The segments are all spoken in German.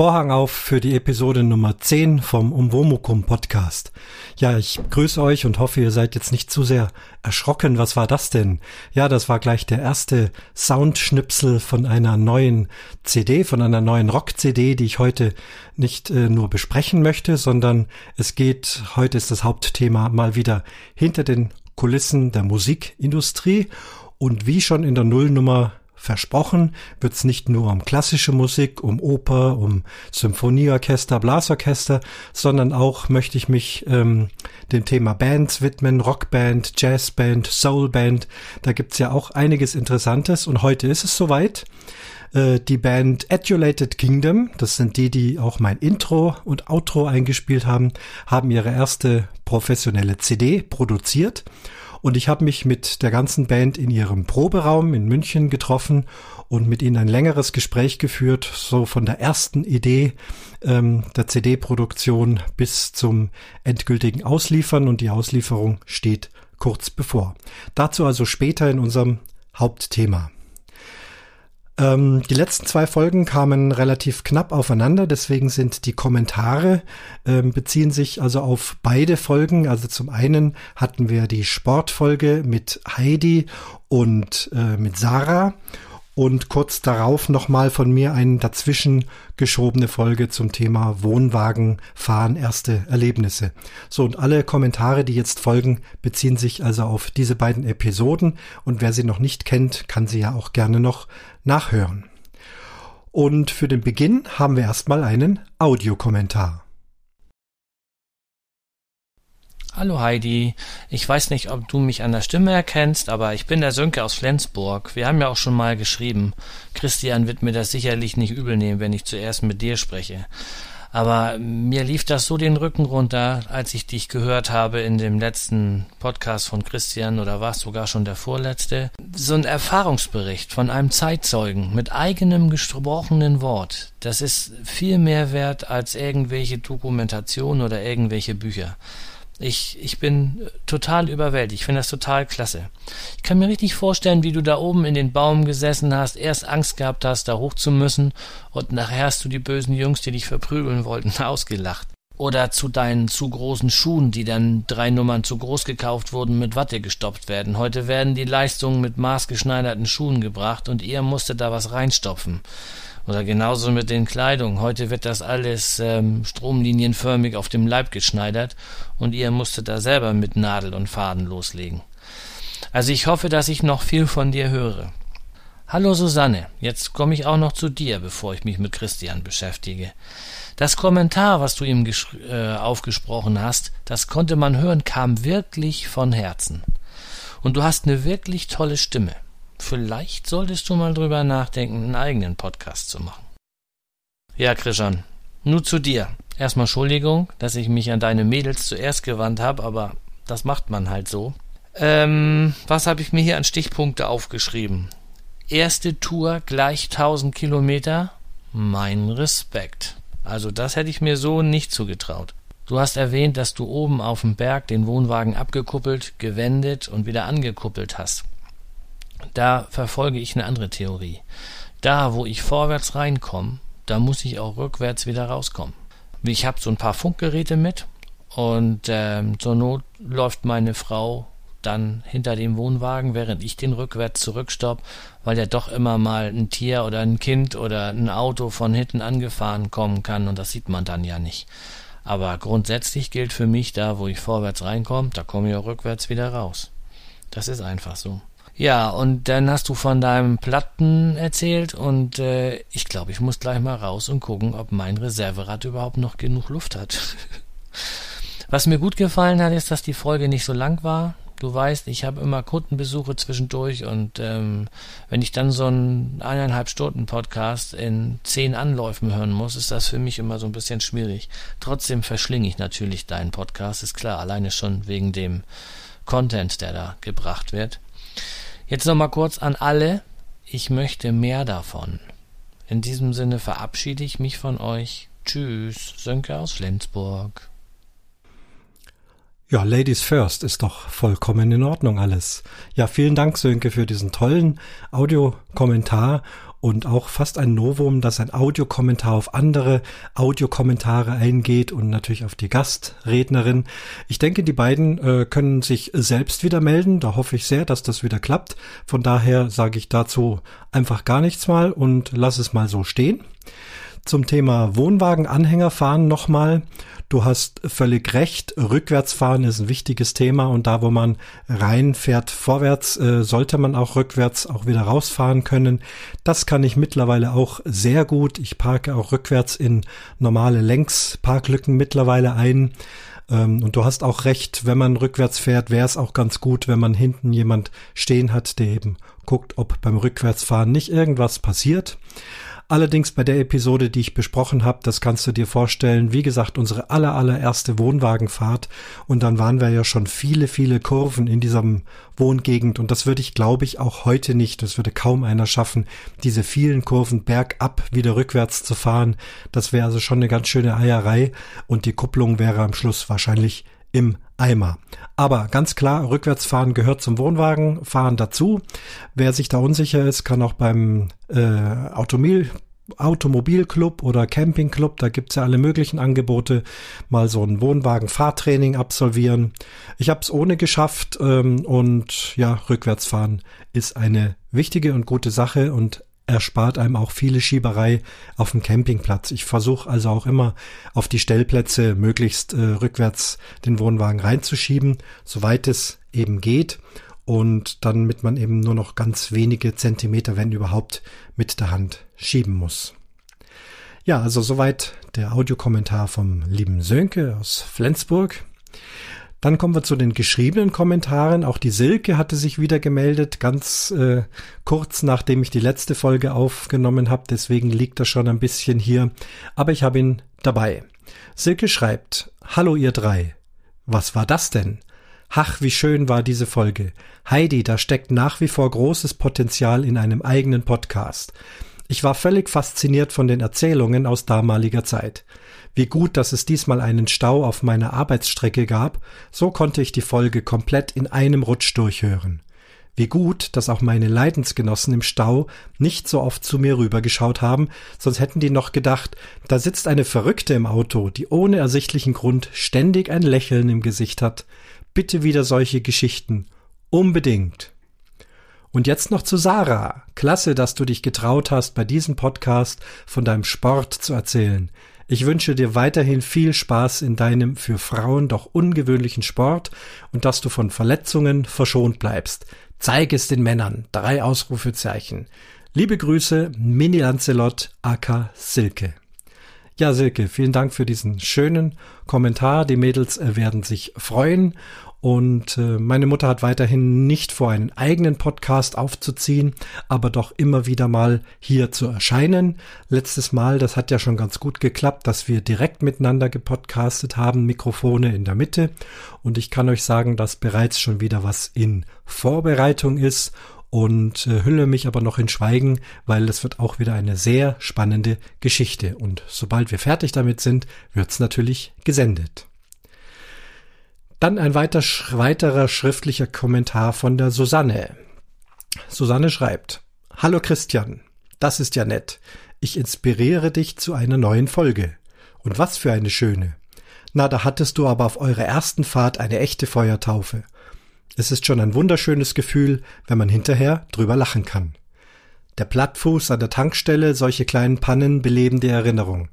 Vorhang auf für die Episode Nummer 10 vom Umwomukum Podcast. Ja, ich grüße euch und hoffe, ihr seid jetzt nicht zu sehr erschrocken. Was war das denn? Ja, das war gleich der erste Soundschnipsel von einer neuen CD, von einer neuen Rock-CD, die ich heute nicht äh, nur besprechen möchte, sondern es geht, heute ist das Hauptthema mal wieder hinter den Kulissen der Musikindustrie und wie schon in der Nullnummer versprochen, wird es nicht nur um klassische Musik, um Oper, um Symphonieorchester, Blasorchester, sondern auch möchte ich mich ähm, dem Thema Bands widmen, Rockband, Jazzband, Soulband. Da gibt's ja auch einiges Interessantes und heute ist es soweit. Äh, die Band Adulated Kingdom, das sind die, die auch mein Intro und Outro eingespielt haben, haben ihre erste professionelle CD produziert und ich habe mich mit der ganzen Band in ihrem Proberaum in München getroffen und mit ihnen ein längeres Gespräch geführt, so von der ersten Idee ähm, der CD-Produktion bis zum endgültigen Ausliefern. Und die Auslieferung steht kurz bevor. Dazu also später in unserem Hauptthema. Ähm, die letzten zwei Folgen kamen relativ knapp aufeinander, deswegen sind die Kommentare ähm, beziehen sich also auf beide Folgen. Also zum einen hatten wir die Sportfolge mit Heidi und äh, mit Sarah und kurz darauf nochmal von mir eine dazwischen geschobene Folge zum Thema Wohnwagen fahren, erste Erlebnisse. So, und alle Kommentare, die jetzt folgen, beziehen sich also auf diese beiden Episoden und wer sie noch nicht kennt, kann sie ja auch gerne noch nachhören. Und für den Beginn haben wir erstmal einen Audiokommentar. Hallo Heidi, ich weiß nicht, ob du mich an der Stimme erkennst, aber ich bin der Sönke aus Flensburg. Wir haben ja auch schon mal geschrieben. Christian wird mir das sicherlich nicht übel nehmen, wenn ich zuerst mit dir spreche. Aber mir lief das so den Rücken runter, als ich dich gehört habe in dem letzten Podcast von Christian oder war es sogar schon der vorletzte. So ein Erfahrungsbericht von einem Zeitzeugen mit eigenem gesprochenen Wort. Das ist viel mehr wert als irgendwelche Dokumentationen oder irgendwelche Bücher. Ich, ich bin total überwältigt. Ich finde das total klasse. Ich kann mir richtig vorstellen, wie du da oben in den Baum gesessen hast, erst Angst gehabt hast, da hoch zu müssen, und nachher hast du die bösen Jungs, die dich verprügeln wollten, ausgelacht. Oder zu deinen zu großen Schuhen, die dann drei Nummern zu groß gekauft wurden, mit Watte gestopft werden. Heute werden die Leistungen mit maßgeschneiderten Schuhen gebracht und ihr musstet da was reinstopfen. Oder genauso mit den Kleidungen. Heute wird das alles ähm, stromlinienförmig auf dem Leib geschneidert und ihr musstet da selber mit Nadel und Faden loslegen. Also ich hoffe, dass ich noch viel von dir höre. Hallo Susanne, jetzt komme ich auch noch zu dir, bevor ich mich mit Christian beschäftige. Das Kommentar, was du ihm äh, aufgesprochen hast, das konnte man hören, kam wirklich von Herzen. Und du hast eine wirklich tolle Stimme. Vielleicht solltest du mal drüber nachdenken, einen eigenen Podcast zu machen. Ja, Krishan, nur zu dir. Erstmal Entschuldigung, dass ich mich an deine Mädels zuerst gewandt habe, aber das macht man halt so. Ähm, was habe ich mir hier an Stichpunkte aufgeschrieben? Erste Tour gleich 1000 Kilometer? Mein Respekt. Also das hätte ich mir so nicht zugetraut. Du hast erwähnt, dass du oben auf dem Berg den Wohnwagen abgekuppelt, gewendet und wieder angekuppelt hast. Da verfolge ich eine andere Theorie. Da, wo ich vorwärts reinkomme, da muss ich auch rückwärts wieder rauskommen. Ich habe so ein paar Funkgeräte mit und ähm, zur Not läuft meine Frau dann hinter dem Wohnwagen, während ich den rückwärts zurückstopp, weil ja doch immer mal ein Tier oder ein Kind oder ein Auto von hinten angefahren kommen kann und das sieht man dann ja nicht. Aber grundsätzlich gilt für mich, da wo ich vorwärts reinkomme, da komme ich auch rückwärts wieder raus. Das ist einfach so. Ja, und dann hast du von deinem Platten erzählt und äh, ich glaube, ich muss gleich mal raus und gucken, ob mein Reserverad überhaupt noch genug Luft hat. Was mir gut gefallen hat, ist, dass die Folge nicht so lang war. Du weißt, ich habe immer Kundenbesuche zwischendurch und ähm, wenn ich dann so einen eineinhalb Stunden Podcast in zehn Anläufen hören muss, ist das für mich immer so ein bisschen schwierig. Trotzdem verschlinge ich natürlich deinen Podcast, ist klar, alleine schon wegen dem Content, der da gebracht wird. Jetzt nochmal kurz an alle. Ich möchte mehr davon. In diesem Sinne verabschiede ich mich von euch. Tschüss, Sönke aus Flensburg. Ja, Ladies First ist doch vollkommen in Ordnung alles. Ja, vielen Dank, Sönke, für diesen tollen Audiokommentar und auch fast ein Novum, dass ein Audiokommentar auf andere Audiokommentare eingeht und natürlich auf die Gastrednerin. Ich denke, die beiden äh, können sich selbst wieder melden. Da hoffe ich sehr, dass das wieder klappt. Von daher sage ich dazu einfach gar nichts mal und lass es mal so stehen. Zum Thema Wohnwagen-Anhängerfahren nochmal. Du hast völlig recht. Rückwärtsfahren ist ein wichtiges Thema und da, wo man reinfährt vorwärts, äh, sollte man auch rückwärts auch wieder rausfahren können. Das kann ich mittlerweile auch sehr gut. Ich parke auch rückwärts in normale Längsparklücken mittlerweile ein. Ähm, und du hast auch recht, wenn man rückwärts fährt, wäre es auch ganz gut, wenn man hinten jemand stehen hat, der eben guckt, ob beim Rückwärtsfahren nicht irgendwas passiert. Allerdings bei der Episode, die ich besprochen habe, das kannst du dir vorstellen, wie gesagt, unsere aller, allererste Wohnwagenfahrt. Und dann waren wir ja schon viele, viele Kurven in diesem Wohngegend. Und das würde ich, glaube ich, auch heute nicht, das würde kaum einer schaffen, diese vielen Kurven bergab wieder rückwärts zu fahren. Das wäre also schon eine ganz schöne Eierei. Und die Kupplung wäre am Schluss wahrscheinlich im Eimer. Aber ganz klar, Rückwärtsfahren gehört zum Wohnwagenfahren dazu. Wer sich da unsicher ist, kann auch beim äh, Automobil Automobilclub oder Campingclub, da gibt's ja alle möglichen Angebote, mal so ein Wohnwagen-Fahrtraining absolvieren. Ich habe es ohne geschafft ähm, und ja, Rückwärtsfahren ist eine wichtige und gute Sache und erspart einem auch viele Schieberei auf dem Campingplatz. Ich versuche also auch immer auf die Stellplätze möglichst äh, rückwärts den Wohnwagen reinzuschieben, soweit es eben geht. Und dann mit man eben nur noch ganz wenige Zentimeter, wenn überhaupt, mit der Hand schieben muss. Ja, also soweit der Audiokommentar vom lieben Sönke aus Flensburg. Dann kommen wir zu den geschriebenen Kommentaren. Auch die Silke hatte sich wieder gemeldet, ganz äh, kurz nachdem ich die letzte Folge aufgenommen habe. Deswegen liegt er schon ein bisschen hier. Aber ich habe ihn dabei. Silke schreibt, Hallo ihr drei. Was war das denn? Ach, wie schön war diese Folge. Heidi, da steckt nach wie vor großes Potenzial in einem eigenen Podcast. Ich war völlig fasziniert von den Erzählungen aus damaliger Zeit. Wie gut, dass es diesmal einen Stau auf meiner Arbeitsstrecke gab, so konnte ich die Folge komplett in einem Rutsch durchhören. Wie gut, dass auch meine Leidensgenossen im Stau nicht so oft zu mir rübergeschaut haben, sonst hätten die noch gedacht, da sitzt eine Verrückte im Auto, die ohne ersichtlichen Grund ständig ein Lächeln im Gesicht hat. Bitte wieder solche Geschichten. Unbedingt. Und jetzt noch zu Sarah. Klasse, dass du dich getraut hast, bei diesem Podcast von deinem Sport zu erzählen. Ich wünsche dir weiterhin viel Spaß in deinem für Frauen doch ungewöhnlichen Sport und dass du von Verletzungen verschont bleibst. Zeig es den Männern. Drei Ausrufezeichen. Liebe Grüße, Mini Lancelot, aka Silke. Ja, Silke, vielen Dank für diesen schönen Kommentar. Die Mädels äh, werden sich freuen und äh, meine Mutter hat weiterhin nicht vor, einen eigenen Podcast aufzuziehen, aber doch immer wieder mal hier zu erscheinen. Letztes Mal, das hat ja schon ganz gut geklappt, dass wir direkt miteinander gepodcastet haben, Mikrofone in der Mitte. Und ich kann euch sagen, dass bereits schon wieder was in Vorbereitung ist und äh, hülle mich aber noch in Schweigen, weil es wird auch wieder eine sehr spannende Geschichte. Und sobald wir fertig damit sind, wird's natürlich gesendet. Dann ein weiter, weiterer schriftlicher Kommentar von der Susanne. Susanne schreibt, Hallo Christian, das ist ja nett. Ich inspiriere dich zu einer neuen Folge. Und was für eine schöne. Na, da hattest du aber auf eurer ersten Fahrt eine echte Feuertaufe. Es ist schon ein wunderschönes Gefühl, wenn man hinterher drüber lachen kann. Der Plattfuß an der Tankstelle, solche kleinen Pannen beleben die Erinnerung.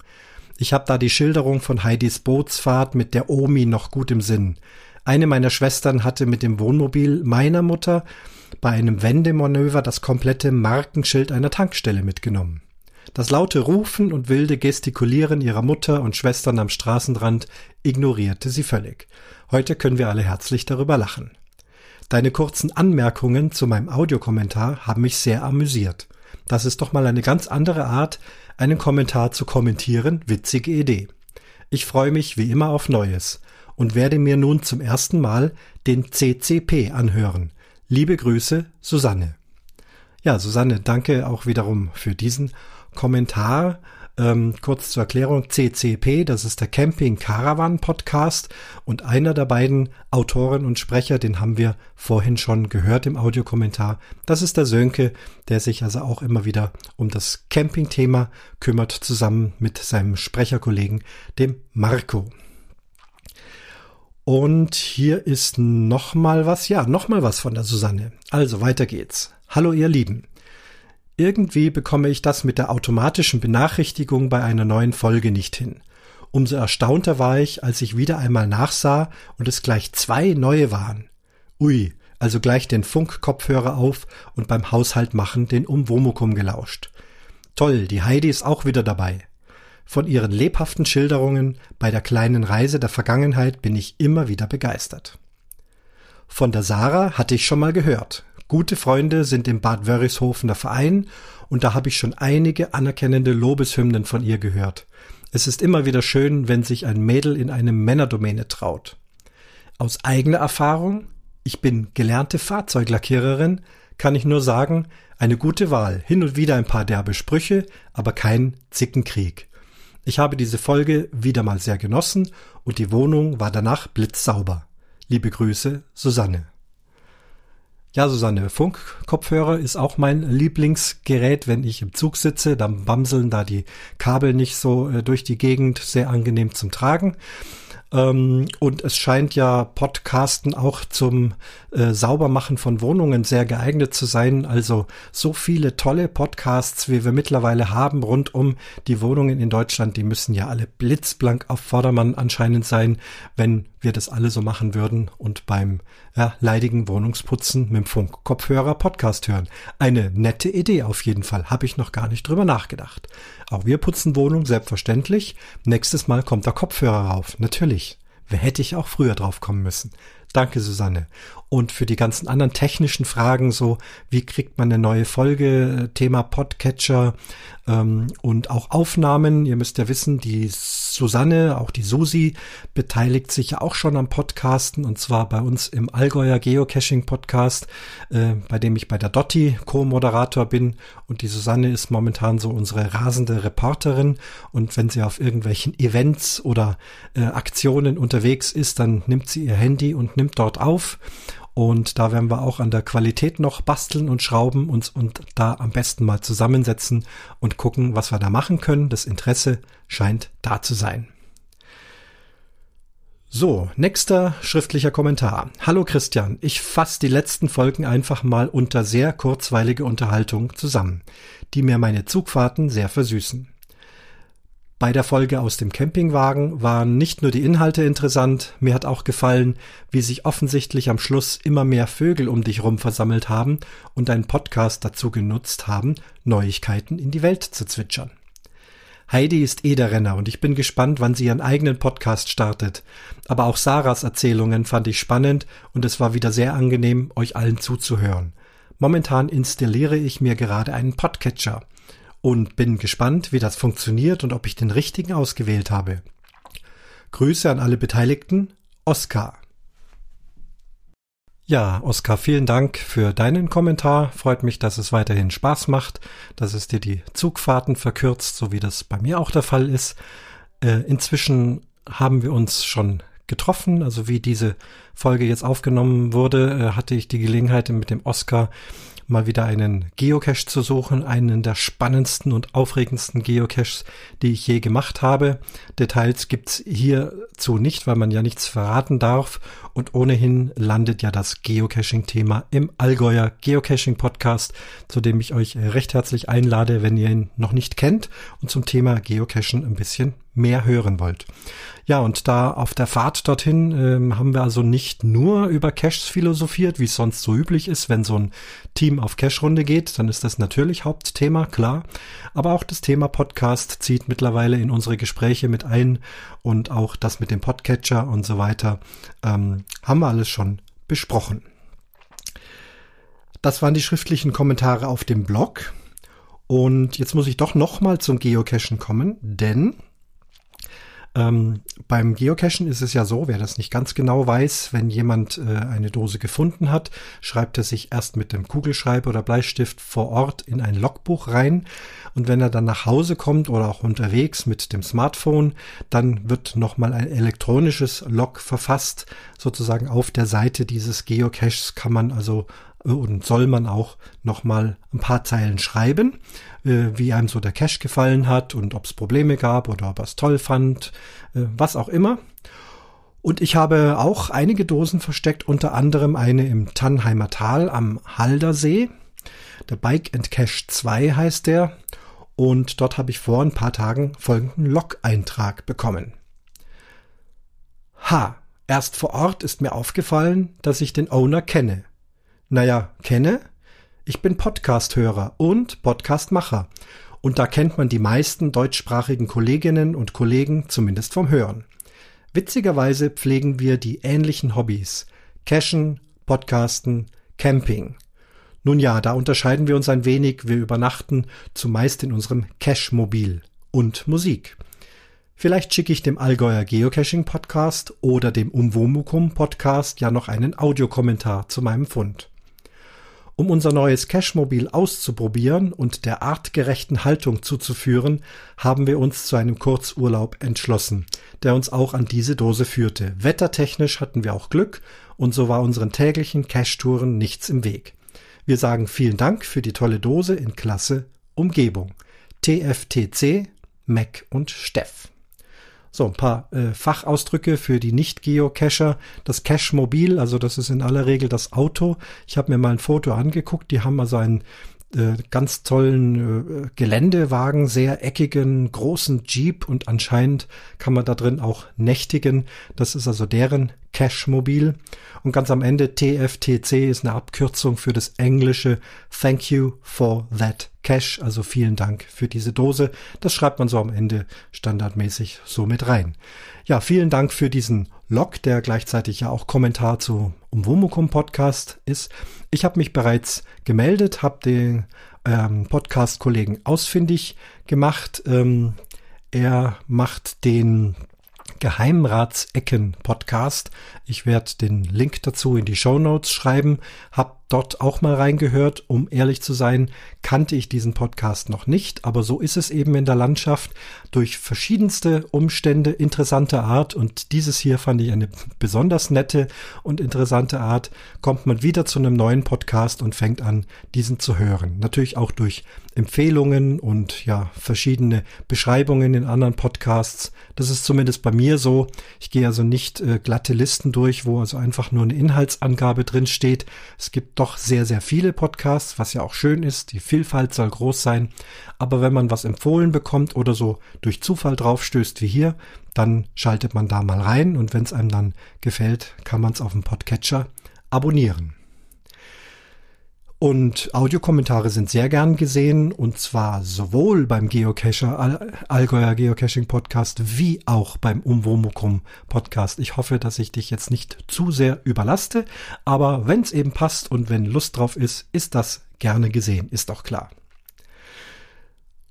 Ich habe da die Schilderung von Heidis Bootsfahrt mit der Omi noch gut im Sinn. Eine meiner Schwestern hatte mit dem Wohnmobil meiner Mutter bei einem Wendemanöver das komplette Markenschild einer Tankstelle mitgenommen. Das laute Rufen und wilde Gestikulieren ihrer Mutter und Schwestern am Straßenrand ignorierte sie völlig. Heute können wir alle herzlich darüber lachen. Deine kurzen Anmerkungen zu meinem Audiokommentar haben mich sehr amüsiert. Das ist doch mal eine ganz andere Art, einen Kommentar zu kommentieren, witzige Idee. Ich freue mich wie immer auf Neues und werde mir nun zum ersten Mal den CCP anhören. Liebe Grüße, Susanne. Ja, Susanne, danke auch wiederum für diesen Kommentar. Ähm, kurz zur Erklärung, CCP, das ist der Camping Caravan Podcast und einer der beiden Autoren und Sprecher, den haben wir vorhin schon gehört im Audiokommentar. Das ist der Sönke, der sich also auch immer wieder um das Camping-Thema kümmert, zusammen mit seinem Sprecherkollegen, dem Marco. Und hier ist noch mal was, ja, noch mal was von der Susanne. Also weiter geht's. Hallo ihr Lieben. Irgendwie bekomme ich das mit der automatischen Benachrichtigung bei einer neuen Folge nicht hin. Umso erstaunter war ich, als ich wieder einmal nachsah und es gleich zwei neue waren. Ui, also gleich den Funkkopfhörer auf und beim Haushalt machen den Umwomukum gelauscht. Toll, die Heidi ist auch wieder dabei. Von ihren lebhaften Schilderungen bei der kleinen Reise der Vergangenheit bin ich immer wieder begeistert. Von der Sarah hatte ich schon mal gehört. Gute Freunde sind im Bad Wörishofen Verein und da habe ich schon einige anerkennende Lobeshymnen von ihr gehört. Es ist immer wieder schön, wenn sich ein Mädel in eine Männerdomäne traut. Aus eigener Erfahrung, ich bin gelernte Fahrzeuglackiererin, kann ich nur sagen, eine gute Wahl, hin und wieder ein paar derbe Sprüche, aber kein Zickenkrieg. Ich habe diese Folge wieder mal sehr genossen und die Wohnung war danach blitzsauber. Liebe Grüße, Susanne. Ja, Susanne, Funkkopfhörer ist auch mein Lieblingsgerät, wenn ich im Zug sitze. Dann bamseln da die Kabel nicht so äh, durch die Gegend, sehr angenehm zum Tragen. Ähm, und es scheint ja Podcasten auch zum äh, Saubermachen von Wohnungen sehr geeignet zu sein. Also so viele tolle Podcasts, wie wir mittlerweile haben rund um die Wohnungen in Deutschland, die müssen ja alle blitzblank auf Vordermann anscheinend sein, wenn wir das alle so machen würden und beim ja, leidigen Wohnungsputzen mit dem Funkkopfhörer Podcast hören. Eine nette Idee auf jeden Fall. Habe ich noch gar nicht drüber nachgedacht. Auch wir putzen Wohnung, selbstverständlich. Nächstes Mal kommt der Kopfhörer rauf. Natürlich. Wer hätte ich auch früher drauf kommen müssen? Danke, Susanne. Und für die ganzen anderen technischen Fragen, so wie kriegt man eine neue Folge, Thema Podcatcher ähm, und auch Aufnahmen. Ihr müsst ja wissen, die Susanne, auch die Susi, beteiligt sich ja auch schon am Podcasten und zwar bei uns im Allgäuer Geocaching Podcast, äh, bei dem ich bei der Dotti Co-Moderator bin. Und die Susanne ist momentan so unsere rasende Reporterin. Und wenn sie auf irgendwelchen Events oder äh, Aktionen unterwegs ist, dann nimmt sie ihr Handy und nimmt dort auf und da werden wir auch an der Qualität noch basteln und schrauben uns und da am besten mal zusammensetzen und gucken, was wir da machen können. Das Interesse scheint da zu sein. So, nächster schriftlicher Kommentar. Hallo Christian, ich fasse die letzten Folgen einfach mal unter sehr kurzweilige Unterhaltung zusammen, die mir meine Zugfahrten sehr versüßen. Bei der Folge aus dem Campingwagen waren nicht nur die Inhalte interessant, mir hat auch gefallen, wie sich offensichtlich am Schluss immer mehr Vögel um dich rum versammelt haben und deinen Podcast dazu genutzt haben, Neuigkeiten in die Welt zu zwitschern. Heidi ist eh der Renner und ich bin gespannt, wann sie ihren eigenen Podcast startet. Aber auch Sarahs Erzählungen fand ich spannend und es war wieder sehr angenehm, euch allen zuzuhören. Momentan installiere ich mir gerade einen Podcatcher und bin gespannt, wie das funktioniert und ob ich den richtigen ausgewählt habe. Grüße an alle Beteiligten, Oskar. Ja, Oskar, vielen Dank für deinen Kommentar. Freut mich, dass es weiterhin Spaß macht, dass es dir die Zugfahrten verkürzt, so wie das bei mir auch der Fall ist. Äh, inzwischen haben wir uns schon getroffen. Also wie diese Folge jetzt aufgenommen wurde, äh, hatte ich die Gelegenheit mit dem Oscar mal wieder einen Geocache zu suchen, einen der spannendsten und aufregendsten Geocaches, die ich je gemacht habe. Details gibt's hierzu nicht, weil man ja nichts verraten darf und ohnehin landet ja das Geocaching-Thema im Allgäuer Geocaching-Podcast, zu dem ich euch recht herzlich einlade, wenn ihr ihn noch nicht kennt und zum Thema Geocachen ein bisschen mehr hören wollt. Ja, und da auf der Fahrt dorthin ähm, haben wir also nicht nur über Caches philosophiert, wie es sonst so üblich ist, wenn so ein Team auf Cache-Runde geht, dann ist das natürlich Hauptthema, klar. Aber auch das Thema Podcast zieht mittlerweile in unsere Gespräche mit ein und auch das mit dem Podcatcher und so weiter ähm, haben wir alles schon besprochen. Das waren die schriftlichen Kommentare auf dem Blog. Und jetzt muss ich doch nochmal zum Geocachen kommen, denn Ähm, beim Geocachen ist es ja so, wer das nicht ganz genau weiß, wenn jemand äh, eine Dose gefunden hat, schreibt er sich erst mit dem Kugelschreiber oder Bleistift vor Ort in ein Logbuch rein. Und wenn er dann nach Hause kommt oder auch unterwegs mit dem Smartphone, dann wird nochmal ein elektronisches Log verfasst. Sozusagen auf der Seite dieses Geocaches kann man also äh, und soll man auch nochmal ein paar Zeilen schreiben, äh, wie einem so der Cache gefallen hat und ob es Probleme gab oder ob er es toll fand, äh, was auch immer. Und ich habe auch einige Dosen versteckt, unter anderem eine im Tannheimer Tal am Haldersee. Der Bike and Cache 2 heißt der. Und dort habe ich vor ein paar Tagen folgenden Log-Eintrag bekommen. Ha, erst vor Ort ist mir aufgefallen, dass ich den Owner kenne. Naja, kenne? Ich bin Podcast-Hörer und Podcast-Macher. Und da kennt man die meisten deutschsprachigen Kolleginnen und Kollegen zumindest vom Hören. Witzigerweise pflegen wir die ähnlichen Hobbys. Cashen, Podcasten, Camping. Nun ja, da unterscheiden wir uns ein wenig. Wir übernachten zumeist in unserem Cash-Mobil und Musik. Vielleicht schicke ich dem Allgäuer Geocaching Podcast oder dem Umwomukum Podcast ja noch einen Audiokommentar zu meinem Fund. Um unser neues Cashmobil auszuprobieren und der artgerechten Haltung zuzuführen, haben wir uns zu einem Kurzurlaub entschlossen, der uns auch an diese Dose führte. Wettertechnisch hatten wir auch Glück und so war unseren täglichen Cash-Touren nichts im Weg. Wir sagen vielen Dank für die tolle Dose in Klasse Umgebung. TFTC, Mac und Steff. So, ein paar äh, Fachausdrücke für die Nicht-Geocacher. Das Cache-Mobil, also das ist in aller Regel das Auto. Ich habe mir mal ein Foto angeguckt. Die haben also einen äh, ganz tollen äh, Geländewagen, sehr eckigen, großen Jeep und anscheinend kann man da drin auch nächtigen. Das ist also deren Cache-Mobil. Und ganz am Ende TFTC ist eine Abkürzung für das englische Thank you for that Cache, also vielen Dank für diese Dose. Das schreibt man so am Ende standardmäßig so mit rein. Ja, vielen Dank für diesen Log, der gleichzeitig ja auch Kommentar zu Umwomukum Podcast ist. Ich habe mich bereits gemeldet, habe den ähm, Podcast-Kollegen ausfindig gemacht. Ähm, er macht den Geheimratsecken Podcast. Ich werde den Link dazu in die Show schreiben. Hab dort auch mal reingehört. Um ehrlich zu sein, kannte ich diesen Podcast noch nicht, aber so ist es eben in der Landschaft durch verschiedenste Umstände interessanter Art und dieses hier fand ich eine besonders nette und interessante Art, kommt man wieder zu einem neuen Podcast und fängt an, diesen zu hören. Natürlich auch durch Empfehlungen und ja, verschiedene Beschreibungen in anderen Podcasts. Das ist zumindest bei mir so. Ich gehe also nicht äh, glatte Listen durch, wo also einfach nur eine Inhaltsangabe drin steht. Es gibt doch sehr, sehr viele Podcasts, was ja auch schön ist. Die Vielfalt soll groß sein. Aber wenn man was empfohlen bekommt oder so durch Zufall draufstößt wie hier, dann schaltet man da mal rein und wenn es einem dann gefällt, kann man es auf dem Podcatcher abonnieren. Und Audiokommentare sind sehr gern gesehen und zwar sowohl beim Geocacher, All Allgäuer Geocaching Podcast, wie auch beim Umwomukum Podcast. Ich hoffe, dass ich dich jetzt nicht zu sehr überlaste, aber wenn es eben passt und wenn Lust drauf ist, ist das gerne gesehen, ist doch klar.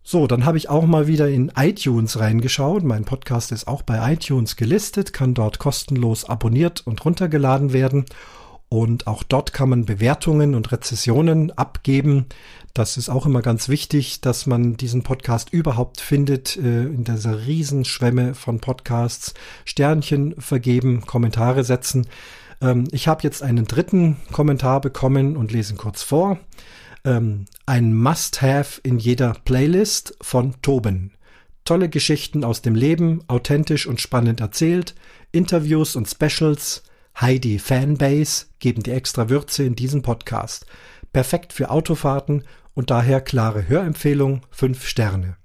So, dann habe ich auch mal wieder in iTunes reingeschaut. Mein Podcast ist auch bei iTunes gelistet, kann dort kostenlos abonniert und runtergeladen werden. Und auch dort kann man Bewertungen und Rezessionen abgeben. Das ist auch immer ganz wichtig, dass man diesen Podcast überhaupt findet äh, in dieser Riesenschwemme von Podcasts. Sternchen vergeben, Kommentare setzen. Ähm, ich habe jetzt einen dritten Kommentar bekommen und lese ihn kurz vor. Ähm, ein Must-Have in jeder Playlist von Toben. Tolle Geschichten aus dem Leben, authentisch und spannend erzählt, Interviews und Specials, Heidi Fanbase geben die extra Würze in diesem Podcast. Perfekt für Autofahrten und daher klare Hörempfehlung, fünf Sterne.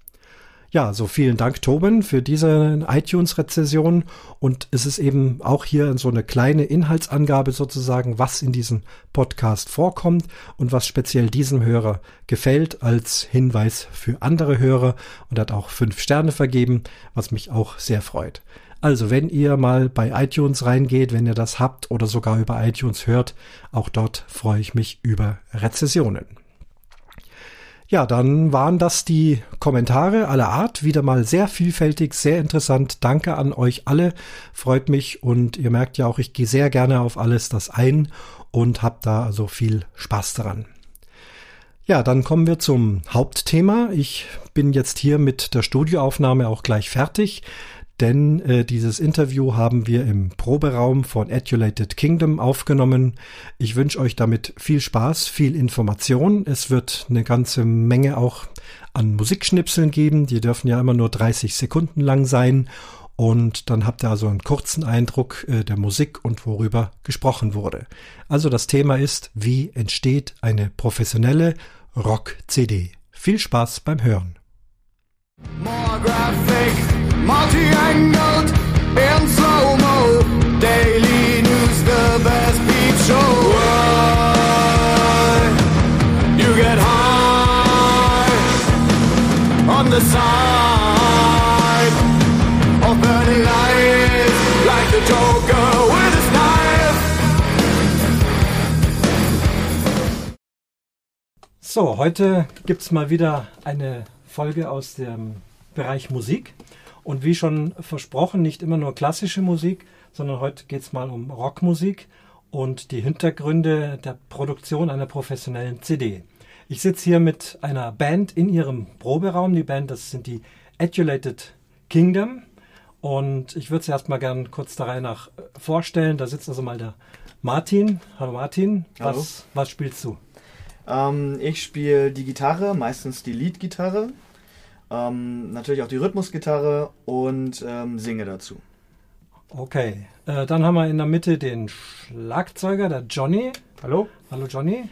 Ja, so vielen Dank, Toben, für diese iTunes-Rezession. Und es ist eben auch hier so eine kleine Inhaltsangabe sozusagen, was in diesem Podcast vorkommt und was speziell diesem Hörer gefällt als Hinweis für andere Hörer und hat auch fünf Sterne vergeben, was mich auch sehr freut. Also, wenn ihr mal bei iTunes reingeht, wenn ihr das habt oder sogar über iTunes hört, auch dort freue ich mich über Rezessionen. Ja, dann waren das die Kommentare aller Art. Wieder mal sehr vielfältig, sehr interessant. Danke an euch alle. Freut mich und ihr merkt ja auch, ich gehe sehr gerne auf alles das ein und habe da also viel Spaß daran. Ja, dann kommen wir zum Hauptthema. Ich bin jetzt hier mit der Studioaufnahme auch gleich fertig denn äh, dieses Interview haben wir im Proberaum von Adulated Kingdom aufgenommen. Ich wünsche euch damit viel Spaß, viel Information. Es wird eine ganze Menge auch an Musikschnipseln geben. Die dürfen ja immer nur 30 Sekunden lang sein. Und dann habt ihr also einen kurzen Eindruck äh, der Musik und worüber gesprochen wurde. Also das Thema ist, wie entsteht eine professionelle Rock-CD. Viel Spaß beim Hören. More graphic. Multi-angled in slow-mo. Daily news, the best peep show. Why you get high on the side of burning lights like the Joker with his knife. So, heute gibt's mal wieder eine Folge aus dem Bereich Musik. Und wie schon versprochen, nicht immer nur klassische Musik, sondern heute geht es mal um Rockmusik und die Hintergründe der Produktion einer professionellen CD. Ich sitze hier mit einer Band in ihrem Proberaum. Die Band, das sind die Adulated Kingdom. Und ich würde sie erstmal gern kurz der Reihe nach äh, vorstellen. Da sitzt also mal der Martin. Hallo Martin, Hallo. Was, was spielst du? Ähm, ich spiele die Gitarre, meistens die Leadgitarre ähm, natürlich auch die Rhythmusgitarre und ähm, singe dazu. Okay, äh, dann haben wir in der Mitte den Schlagzeuger, der Johnny. Hallo. Hallo Johnny.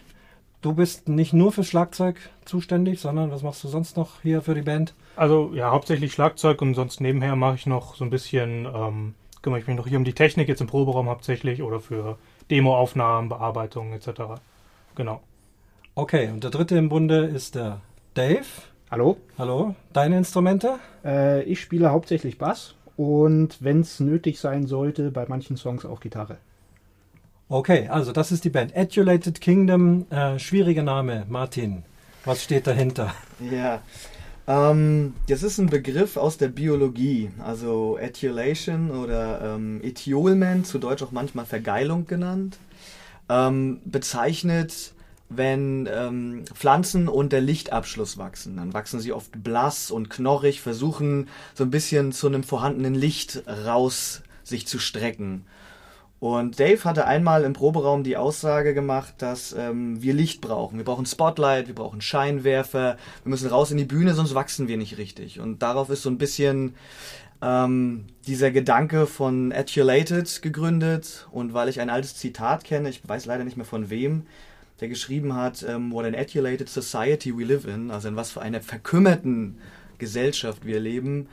Du bist nicht nur fürs Schlagzeug zuständig, sondern was machst du sonst noch hier für die Band? Also ja, hauptsächlich Schlagzeug und sonst nebenher mache ich noch so ein bisschen, ähm, kümmere ich mich noch hier um die Technik, jetzt im Proberaum hauptsächlich oder für Demoaufnahmen, Bearbeitungen etc. Genau. Okay, und der dritte im Bunde ist der Dave. Hallo. Hallo. Deine Instrumente? Äh, ich spiele hauptsächlich Bass und wenn es nötig sein sollte, bei manchen Songs auch Gitarre. Okay, also das ist die Band Adulated Kingdom. Äh, schwieriger Name, Martin. Was steht dahinter? Ja, ähm, das ist ein Begriff aus der Biologie, also Adulation oder ähm, Etiolment, zu Deutsch auch manchmal Vergeilung genannt, ähm, bezeichnet wenn ähm, Pflanzen unter Lichtabschluss wachsen. Dann wachsen sie oft blass und knorrig, versuchen so ein bisschen zu einem vorhandenen Licht raus sich zu strecken. Und Dave hatte einmal im Proberaum die Aussage gemacht, dass ähm, wir Licht brauchen. Wir brauchen Spotlight, wir brauchen Scheinwerfer, wir müssen raus in die Bühne, sonst wachsen wir nicht richtig. Und darauf ist so ein bisschen ähm, dieser Gedanke von Adulated gegründet. Und weil ich ein altes Zitat kenne, ich weiß leider nicht mehr von wem, der geschrieben hat, ähm, What an adulated society we live in, also in was für einer verkümmerten Gesellschaft wir leben,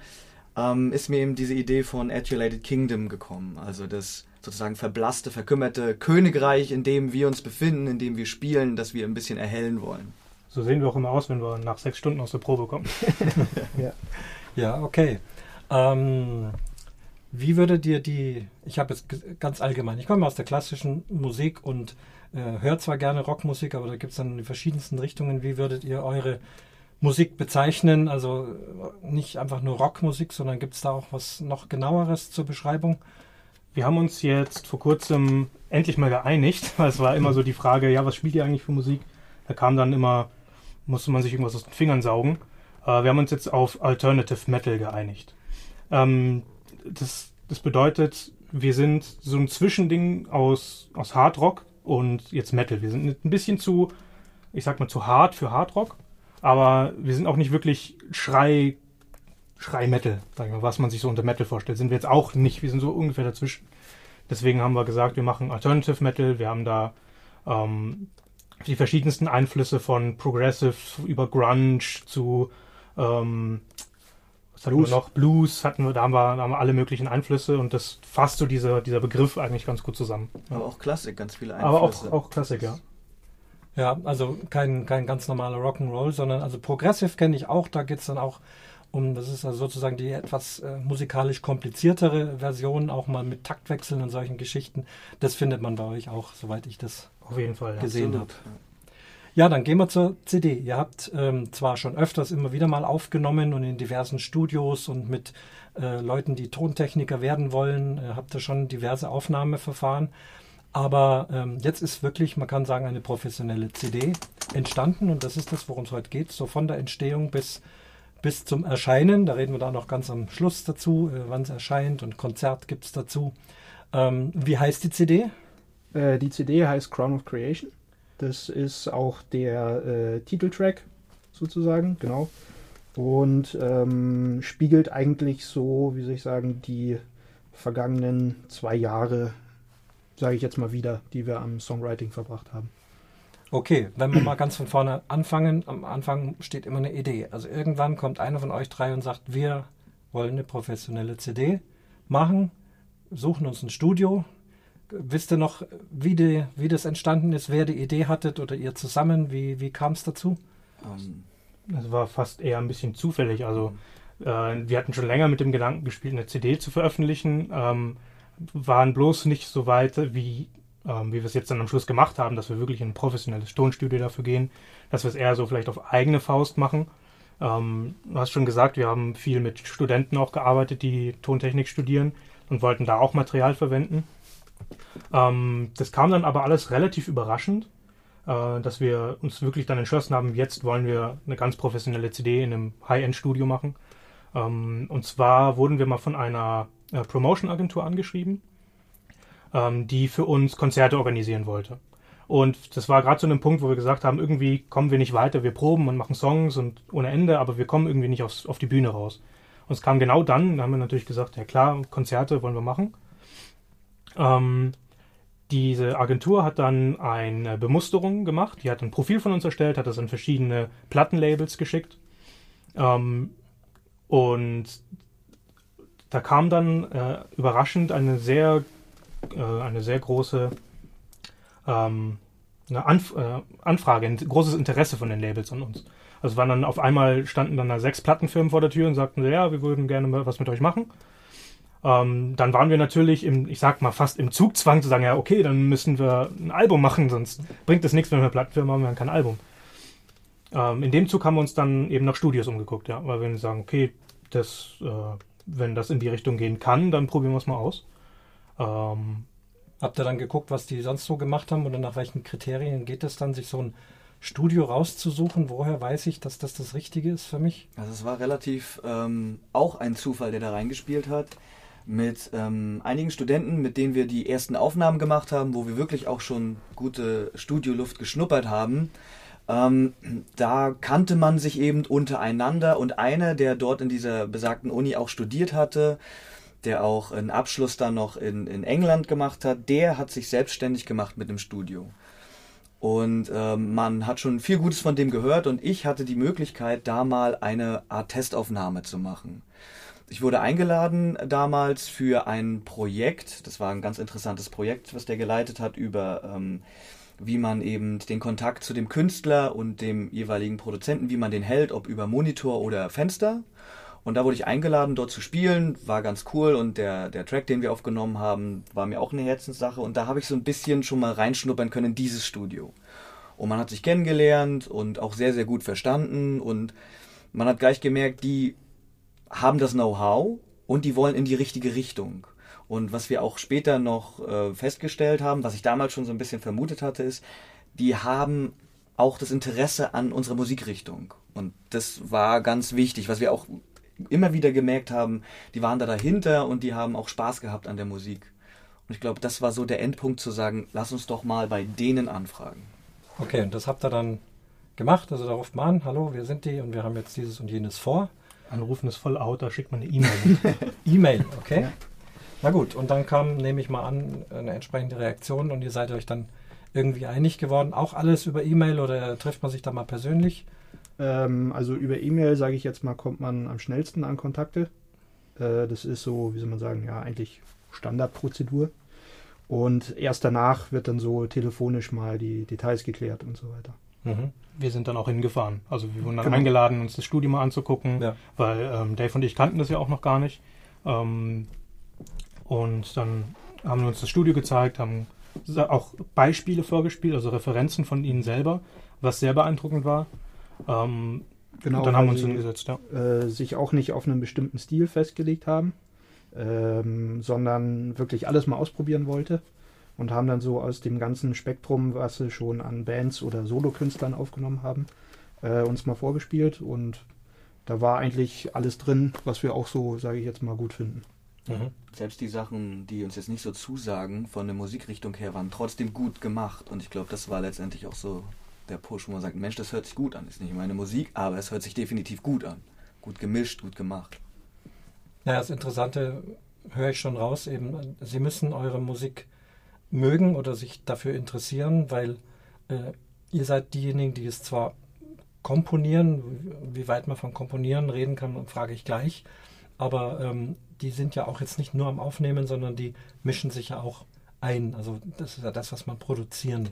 ähm, ist mir eben diese Idee von adulated kingdom gekommen, also das sozusagen verblasste, verkümmerte Königreich, in dem wir uns befinden, in dem wir spielen, das wir ein bisschen erhellen wollen. So sehen wir auch immer aus, wenn wir nach sechs Stunden aus der Probe kommen. ja. ja, okay. Ähm, wie würde dir die, ich habe jetzt ganz allgemein, ich komme aus der klassischen Musik und hört zwar gerne Rockmusik, aber da gibt es dann die verschiedensten Richtungen. Wie würdet ihr eure Musik bezeichnen? Also äh, nicht einfach nur Rockmusik, sondern gibt es da auch was noch genaueres zur Beschreibung? Wir haben uns jetzt vor kurzem endlich mal geeinigt, weil es war immer so die Frage, ja, was spielt ihr eigentlich für Musik? Da kam dann immer, musste man sich irgendwas aus den Fingern saugen. Äh, wir haben uns jetzt auf Alternative Metal geeinigt. Ähm, das, das bedeutet, wir sind so ein Zwischending aus, aus Hard Rock, und jetzt Metal. Wir sind ein bisschen zu, ich sag mal, zu hart für Hardrock, aber wir sind auch nicht wirklich Schrei, Schrei-Metal, sag ich mal, was man sich so unter Metal vorstellt. Sind wir jetzt auch nicht, wir sind so ungefähr dazwischen. Deswegen haben wir gesagt, wir machen Alternative Metal, wir haben da ähm, die verschiedensten Einflüsse von Progressive über Grunge zu ähm, Blues. noch? Blues hatten wir, da haben wir, da haben wir alle möglichen Einflüsse und das fasst so dieser, dieser Begriff eigentlich ganz gut zusammen. Ja. Aber auch Klassik, ganz viele Einflüsse. Aber auch, auch Klassik, ja. Ja, also kein, kein ganz normaler Rock'n'Roll, sondern also Progressive kenne ich auch, da geht es dann auch um, das ist also sozusagen die etwas äh, musikalisch kompliziertere Version, auch mal mit Taktwechseln und solchen Geschichten. Das findet man bei euch auch, soweit ich das Auf jeden Fall, gesehen habe. Ja, dann gehen wir zur CD. Ihr habt ähm, zwar schon öfters immer wieder mal aufgenommen und in diversen Studios und mit äh, Leuten, die Tontechniker werden wollen, äh, habt ihr schon diverse Aufnahmeverfahren. Aber ähm, jetzt ist wirklich, man kann sagen, eine professionelle CD entstanden und das ist das, worum es heute geht. So von der Entstehung bis, bis zum Erscheinen. Da reden wir da noch ganz am Schluss dazu, äh, wann es erscheint und Konzert gibt es dazu. Ähm, wie heißt die CD? Äh, die CD heißt Crown of Creation. Das ist auch der äh, Titeltrack sozusagen, genau. Und ähm, spiegelt eigentlich so, wie soll ich sagen, die vergangenen zwei Jahre, sage ich jetzt mal wieder, die wir am Songwriting verbracht haben. Okay, wenn wir mal ganz von vorne anfangen, am Anfang steht immer eine Idee. Also irgendwann kommt einer von euch drei und sagt, wir wollen eine professionelle CD machen, suchen uns ein Studio. Wisst ihr noch, wie, die, wie das entstanden ist, wer die Idee hattet oder ihr zusammen? Wie, wie kam es dazu? Um, das war fast eher ein bisschen zufällig. Also äh, wir hatten schon länger mit dem Gedanken gespielt, eine CD zu veröffentlichen, ähm, waren bloß nicht so weit, wie, ähm, wie wir es jetzt dann am Schluss gemacht haben, dass wir wirklich in ein professionelles Tonstudio dafür gehen, dass wir es eher so vielleicht auf eigene Faust machen. Ähm, du hast schon gesagt, wir haben viel mit Studenten auch gearbeitet, die Tontechnik studieren und wollten da auch Material verwenden. Ähm, das kam dann aber alles relativ überraschend, äh, dass wir uns wirklich dann entschlossen haben, jetzt wollen wir eine ganz professionelle CD in einem High-End-Studio machen. Ähm, und zwar wurden wir mal von einer äh, Promotion-Agentur angeschrieben, ähm, die für uns Konzerte organisieren wollte. Und das war gerade zu einem Punkt, wo wir gesagt haben, irgendwie kommen wir nicht weiter, wir proben und machen Songs und ohne Ende, aber wir kommen irgendwie nicht aufs, auf die Bühne raus. Und es kam genau dann, da haben wir natürlich gesagt, ja klar, Konzerte wollen wir machen. Ähm, diese Agentur hat dann eine Bemusterung gemacht, die hat ein Profil von uns erstellt, hat das an verschiedene Plattenlabels geschickt. Ähm, und da kam dann äh, überraschend eine sehr, äh, eine sehr große ähm, eine Anf äh, Anfrage, ein großes Interesse von den Labels an uns. Also waren dann auf einmal standen dann da sechs Plattenfirmen vor der Tür und sagten, ja, wir würden gerne was mit euch machen. Ähm, dann waren wir natürlich im, ich sag mal, fast im Zugzwang zu sagen, ja, okay, dann müssen wir ein Album machen, sonst bringt es nichts, wenn wir eine Plattenfirma haben, wir haben kein Album. Ähm, in dem Zug haben wir uns dann eben nach Studios umgeguckt, ja, weil wir sagen, okay, das, äh, wenn das in die Richtung gehen kann, dann probieren wir es mal aus. Ähm, Habt ihr dann geguckt, was die sonst so gemacht haben oder nach welchen Kriterien geht es dann, sich so ein Studio rauszusuchen? Woher weiß ich, dass das das Richtige ist für mich? Also es war relativ ähm, auch ein Zufall, der da reingespielt hat. Mit ähm, einigen Studenten, mit denen wir die ersten Aufnahmen gemacht haben, wo wir wirklich auch schon gute Studioluft geschnuppert haben. Ähm, da kannte man sich eben untereinander und einer, der dort in dieser besagten Uni auch studiert hatte, der auch einen Abschluss dann noch in, in England gemacht hat, der hat sich selbstständig gemacht mit dem Studio. Und ähm, man hat schon viel Gutes von dem gehört und ich hatte die Möglichkeit, da mal eine Art Testaufnahme zu machen. Ich wurde eingeladen damals für ein Projekt, das war ein ganz interessantes Projekt, was der geleitet hat über ähm, wie man eben den Kontakt zu dem Künstler und dem jeweiligen Produzenten, wie man den hält, ob über Monitor oder Fenster. Und da wurde ich eingeladen, dort zu spielen, war ganz cool und der, der Track, den wir aufgenommen haben, war mir auch eine Herzenssache und da habe ich so ein bisschen schon mal reinschnuppern können in dieses Studio. Und man hat sich kennengelernt und auch sehr, sehr gut verstanden und man hat gleich gemerkt, die haben das Know-how und die wollen in die richtige Richtung. Und was wir auch später noch äh, festgestellt haben, was ich damals schon so ein bisschen vermutet hatte, ist, die haben auch das Interesse an unserer Musikrichtung. Und das war ganz wichtig, was wir auch immer wieder gemerkt haben, die waren da dahinter und die haben auch Spaß gehabt an der Musik. Und ich glaube, das war so der Endpunkt zu sagen, lass uns doch mal bei denen anfragen. Okay, und das habt ihr dann gemacht. Also da ruft man an, hallo, wir sind die und wir haben jetzt dieses und jenes vor. Anrufen ist voll out, da schickt man eine E-Mail. E-Mail, okay. Ja. Na gut, und dann kam, nehme ich mal an, eine entsprechende Reaktion und ihr seid euch dann irgendwie einig geworden. Auch alles über E-Mail oder trifft man sich da mal persönlich? Ähm, also über E-Mail, sage ich jetzt mal, kommt man am schnellsten an Kontakte. Äh, das ist so, wie soll man sagen, ja, eigentlich Standardprozedur. Und erst danach wird dann so telefonisch mal die Details geklärt und so weiter. Mhm. Wir sind dann auch hingefahren. Also wir wurden dann genau. eingeladen, uns das Studio mal anzugucken, ja. weil ähm, Dave und ich kannten das ja auch noch gar nicht. Ähm, und dann haben wir uns das Studio gezeigt, haben auch Beispiele vorgespielt, also Referenzen von ihnen selber, was sehr beeindruckend war. Ähm, Genau, und dann haben wir uns sie, hingesetzt, ja. äh, sich auch nicht auf einen bestimmten Stil festgelegt haben, ähm, sondern wirklich alles mal ausprobieren wollte und haben dann so aus dem ganzen Spektrum, was sie schon an Bands oder Solokünstlern aufgenommen haben, äh, uns mal vorgespielt und da war eigentlich alles drin, was wir auch so, sage ich jetzt mal, gut finden. Mhm. Selbst die Sachen, die uns jetzt nicht so zusagen, von der Musikrichtung her, waren trotzdem gut gemacht. Und ich glaube, das war letztendlich auch so der Push, wo man sagt, Mensch, das hört sich gut an. Ist nicht meine Musik, aber es hört sich definitiv gut an. Gut gemischt, gut gemacht. Ja, das Interessante höre ich schon raus, eben, Sie müssen eure Musik mögen oder sich dafür interessieren, weil äh, ihr seid diejenigen, die es zwar komponieren, wie weit man von Komponieren reden kann, frage ich gleich, aber ähm, die sind ja auch jetzt nicht nur am Aufnehmen, sondern die mischen sich ja auch ein. Also das ist ja das, was man produzieren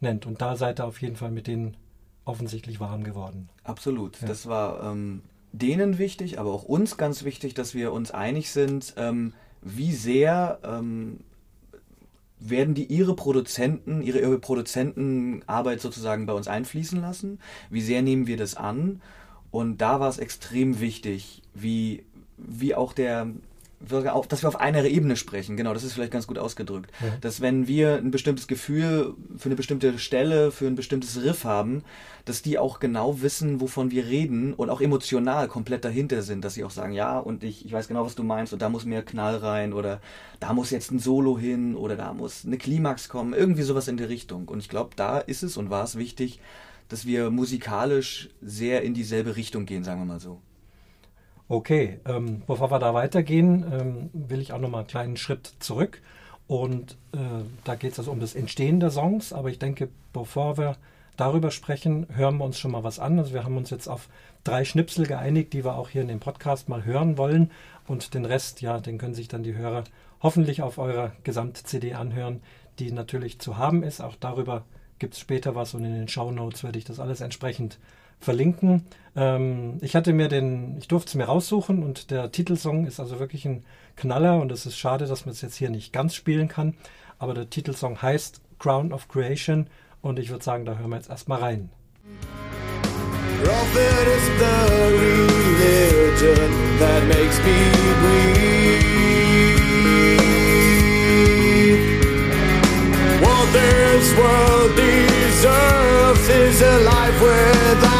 nennt. Und da seid ihr auf jeden Fall mit denen offensichtlich warm geworden. Absolut. Ja. Das war ähm, denen wichtig, aber auch uns ganz wichtig, dass wir uns einig sind, ähm, wie sehr ähm, werden die ihre Produzenten, ihre, ihre Produzentenarbeit sozusagen bei uns einfließen lassen? Wie sehr nehmen wir das an? Und da war es extrem wichtig, wie, wie auch der, auch, dass wir auf einer Ebene sprechen. Genau, das ist vielleicht ganz gut ausgedrückt. Ja. Dass wenn wir ein bestimmtes Gefühl für eine bestimmte Stelle, für ein bestimmtes Riff haben, dass die auch genau wissen, wovon wir reden und auch emotional komplett dahinter sind, dass sie auch sagen, ja, und ich, ich weiß genau, was du meinst, und da muss mehr Knall rein oder da muss jetzt ein Solo hin oder da muss eine Klimax kommen, irgendwie sowas in die Richtung. Und ich glaube, da ist es und war es wichtig, dass wir musikalisch sehr in dieselbe Richtung gehen, sagen wir mal so. Okay, ähm, bevor wir da weitergehen, ähm, will ich auch noch mal einen kleinen Schritt zurück. Und äh, da geht es also um das Entstehen der Songs. Aber ich denke, bevor wir darüber sprechen, hören wir uns schon mal was an. Also wir haben uns jetzt auf drei Schnipsel geeinigt, die wir auch hier in dem Podcast mal hören wollen. Und den Rest, ja, den können sich dann die Hörer hoffentlich auf eurer Gesamt-CD anhören, die natürlich zu haben ist. Auch darüber gibt es später was und in den Show Notes werde ich das alles entsprechend verlinken. Ähm, ich hatte mir den, ich durfte es mir raussuchen und der Titelsong ist also wirklich ein Knaller und es ist schade, dass man es jetzt hier nicht ganz spielen kann. Aber der Titelsong heißt Crown of Creation und ich würde sagen, da hören wir jetzt erstmal rein. Prophet is the religion that makes me breathe. What this world deserves is a life without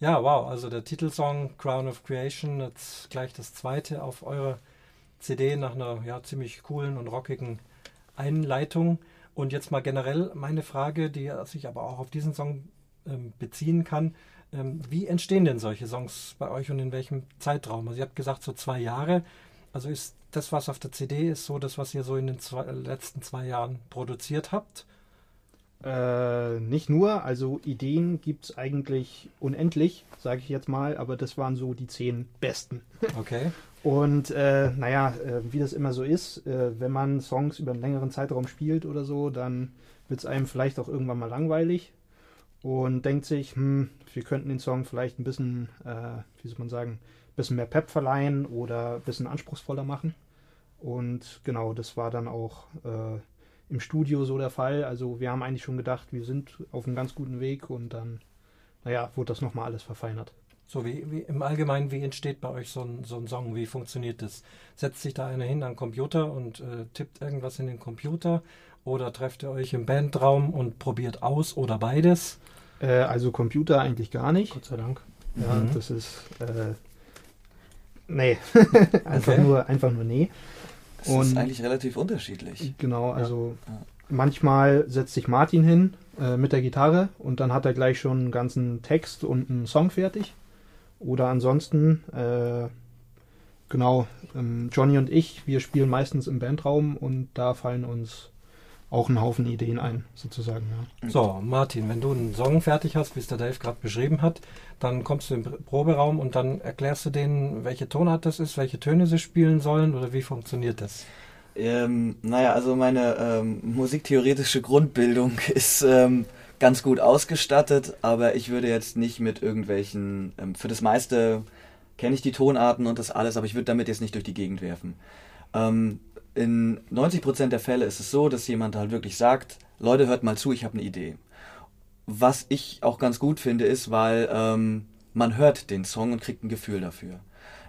Ja, wow, also der Titelsong Crown of Creation, jetzt gleich das zweite auf eurer CD nach einer ja, ziemlich coolen und rockigen Einleitung. Und jetzt mal generell meine Frage, die sich aber auch auf diesen Song ähm, beziehen kann. Ähm, wie entstehen denn solche Songs bei euch und in welchem Zeitraum? Also ihr habt gesagt, so zwei Jahre. Also ist das, was auf der CD ist, so das, was ihr so in den zwei, letzten zwei Jahren produziert habt? Äh, nicht nur, also Ideen gibt es eigentlich unendlich, sage ich jetzt mal, aber das waren so die zehn besten. Okay. Und äh, naja, äh, wie das immer so ist, äh, wenn man Songs über einen längeren Zeitraum spielt oder so, dann wird es einem vielleicht auch irgendwann mal langweilig und denkt sich, hm, wir könnten den Song vielleicht ein bisschen, äh, wie soll man sagen, bisschen mehr Pep verleihen oder ein bisschen anspruchsvoller machen. Und genau, das war dann auch äh, im Studio so der Fall. Also wir haben eigentlich schon gedacht, wir sind auf einem ganz guten Weg und dann, naja, wurde das nochmal alles verfeinert. So wie, wie im Allgemeinen, wie entsteht bei euch so ein, so ein Song? Wie funktioniert das? Setzt sich da einer hin an den Computer und äh, tippt irgendwas in den Computer? Oder trefft ihr euch im Bandraum und probiert aus oder beides? Äh, also Computer eigentlich gar nicht. Gott sei Dank. Ja, Mhm. das ist, äh, nee, einfach, Okay. nur, einfach nur nee. Das ist Und- eigentlich relativ unterschiedlich. Genau, also Ja. manchmal setzt sich Martin hin äh, mit der Gitarre und dann hat er gleich schon einen ganzen Text und einen Song fertig. Oder ansonsten, äh, genau, ähm, Johnny und ich, wir spielen meistens im Bandraum und da fallen uns auch ein Haufen Ideen ein, sozusagen. Ja. So, Martin, wenn du einen Song fertig hast, wie es der Dave gerade beschrieben hat, dann kommst du im Proberaum und dann erklärst du denen, welche Tonart das ist, welche Töne sie spielen sollen oder wie funktioniert das? Ähm, naja, also meine ähm, musiktheoretische Grundbildung ist ähm, ganz gut ausgestattet, aber ich würde jetzt nicht mit irgendwelchen, ähm, für das meiste kenne ich die Tonarten und das alles, aber ich würde damit jetzt nicht durch die Gegend werfen. Ähm, in 90% der Fälle ist es so, dass jemand halt wirklich sagt, Leute, hört mal zu, ich habe eine Idee. Was ich auch ganz gut finde, ist, weil ähm, man hört den Song und kriegt ein Gefühl dafür.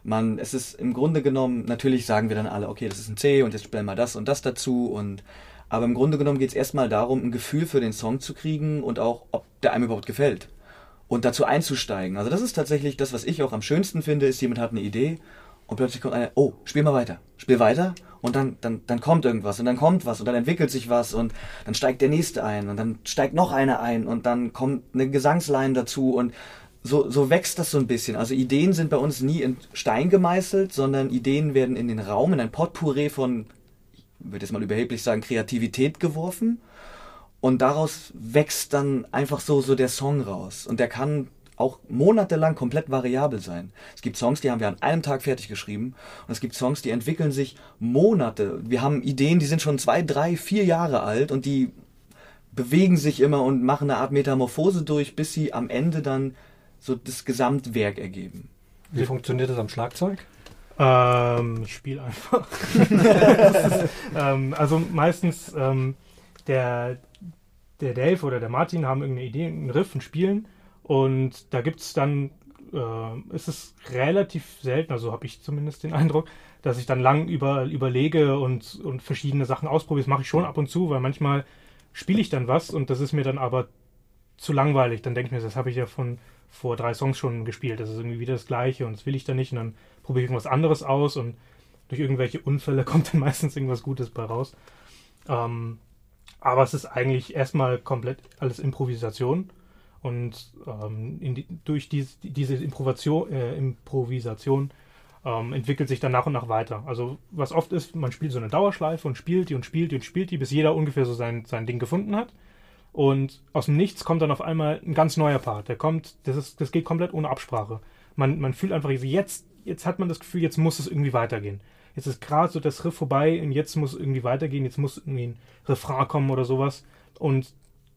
Man, es ist im Grunde genommen, natürlich sagen wir dann alle, okay, das ist ein C und jetzt spielen wir das und das dazu und aber im Grunde genommen geht es erstmal darum, ein Gefühl für den Song zu kriegen und auch, ob der einem überhaupt gefällt. Und dazu einzusteigen. Also das ist tatsächlich das, was ich auch am schönsten finde, ist, jemand hat eine Idee und plötzlich kommt einer, oh, spiel mal weiter, spiel weiter und dann, dann, dann kommt irgendwas und dann kommt was und dann entwickelt sich was und dann steigt der nächste ein und dann steigt noch einer ein und dann kommt eine Gesangsline dazu und so, so wächst das so ein bisschen. Also Ideen sind bei uns nie in Stein gemeißelt, sondern Ideen werden in den Raum, in ein Potpourri von, ich würde jetzt mal überheblich sagen, Kreativität geworfen. Und daraus wächst dann einfach so, so der Song raus. Und der kann auch monatelang komplett variabel sein. Es gibt Songs, die haben wir an einem Tag fertig geschrieben. Und es gibt Songs, die entwickeln sich Monate. Wir haben Ideen, die sind schon zwei, drei, vier Jahre alt und die bewegen sich immer und machen eine Art Metamorphose durch, bis sie am Ende dann so das Gesamtwerk ergeben. Wie funktioniert das am Schlagzeug? Ähm, ich spiele einfach. ähm, also meistens ähm, der, der Dave oder der Martin haben irgendeine Idee, einen Riff, ein Spielen und da gibt es dann, äh, ist es relativ selten, also habe ich zumindest den Eindruck, dass ich dann lang über, überlege und, und verschiedene Sachen ausprobiere. Das mache ich schon ab und zu, weil manchmal spiele ich dann was und das ist mir dann aber zu langweilig. Dann denke ich mir, das habe ich ja von vor drei Songs schon gespielt. Das ist irgendwie wieder das Gleiche und das will ich dann nicht. Und dann probiere ich irgendwas anderes aus und durch irgendwelche Unfälle kommt dann meistens irgendwas Gutes bei raus. Ähm, aber es ist eigentlich erstmal komplett alles Improvisation. Und ähm, die, durch dies, diese Improvisation, äh, Improvisation ähm, entwickelt sich dann nach und nach weiter. Also was oft ist, man spielt so eine Dauerschleife und spielt die und spielt die und spielt die, bis jeder ungefähr so sein, sein Ding gefunden hat. Und aus dem Nichts kommt dann auf einmal ein ganz neuer Part. Der kommt, das, ist, das geht komplett ohne Absprache. Man, man fühlt einfach, jetzt, jetzt hat man das Gefühl, jetzt muss es irgendwie weitergehen. Jetzt ist gerade so das Riff vorbei und jetzt muss es irgendwie weitergehen, jetzt muss irgendwie ein Refrain kommen oder sowas. Und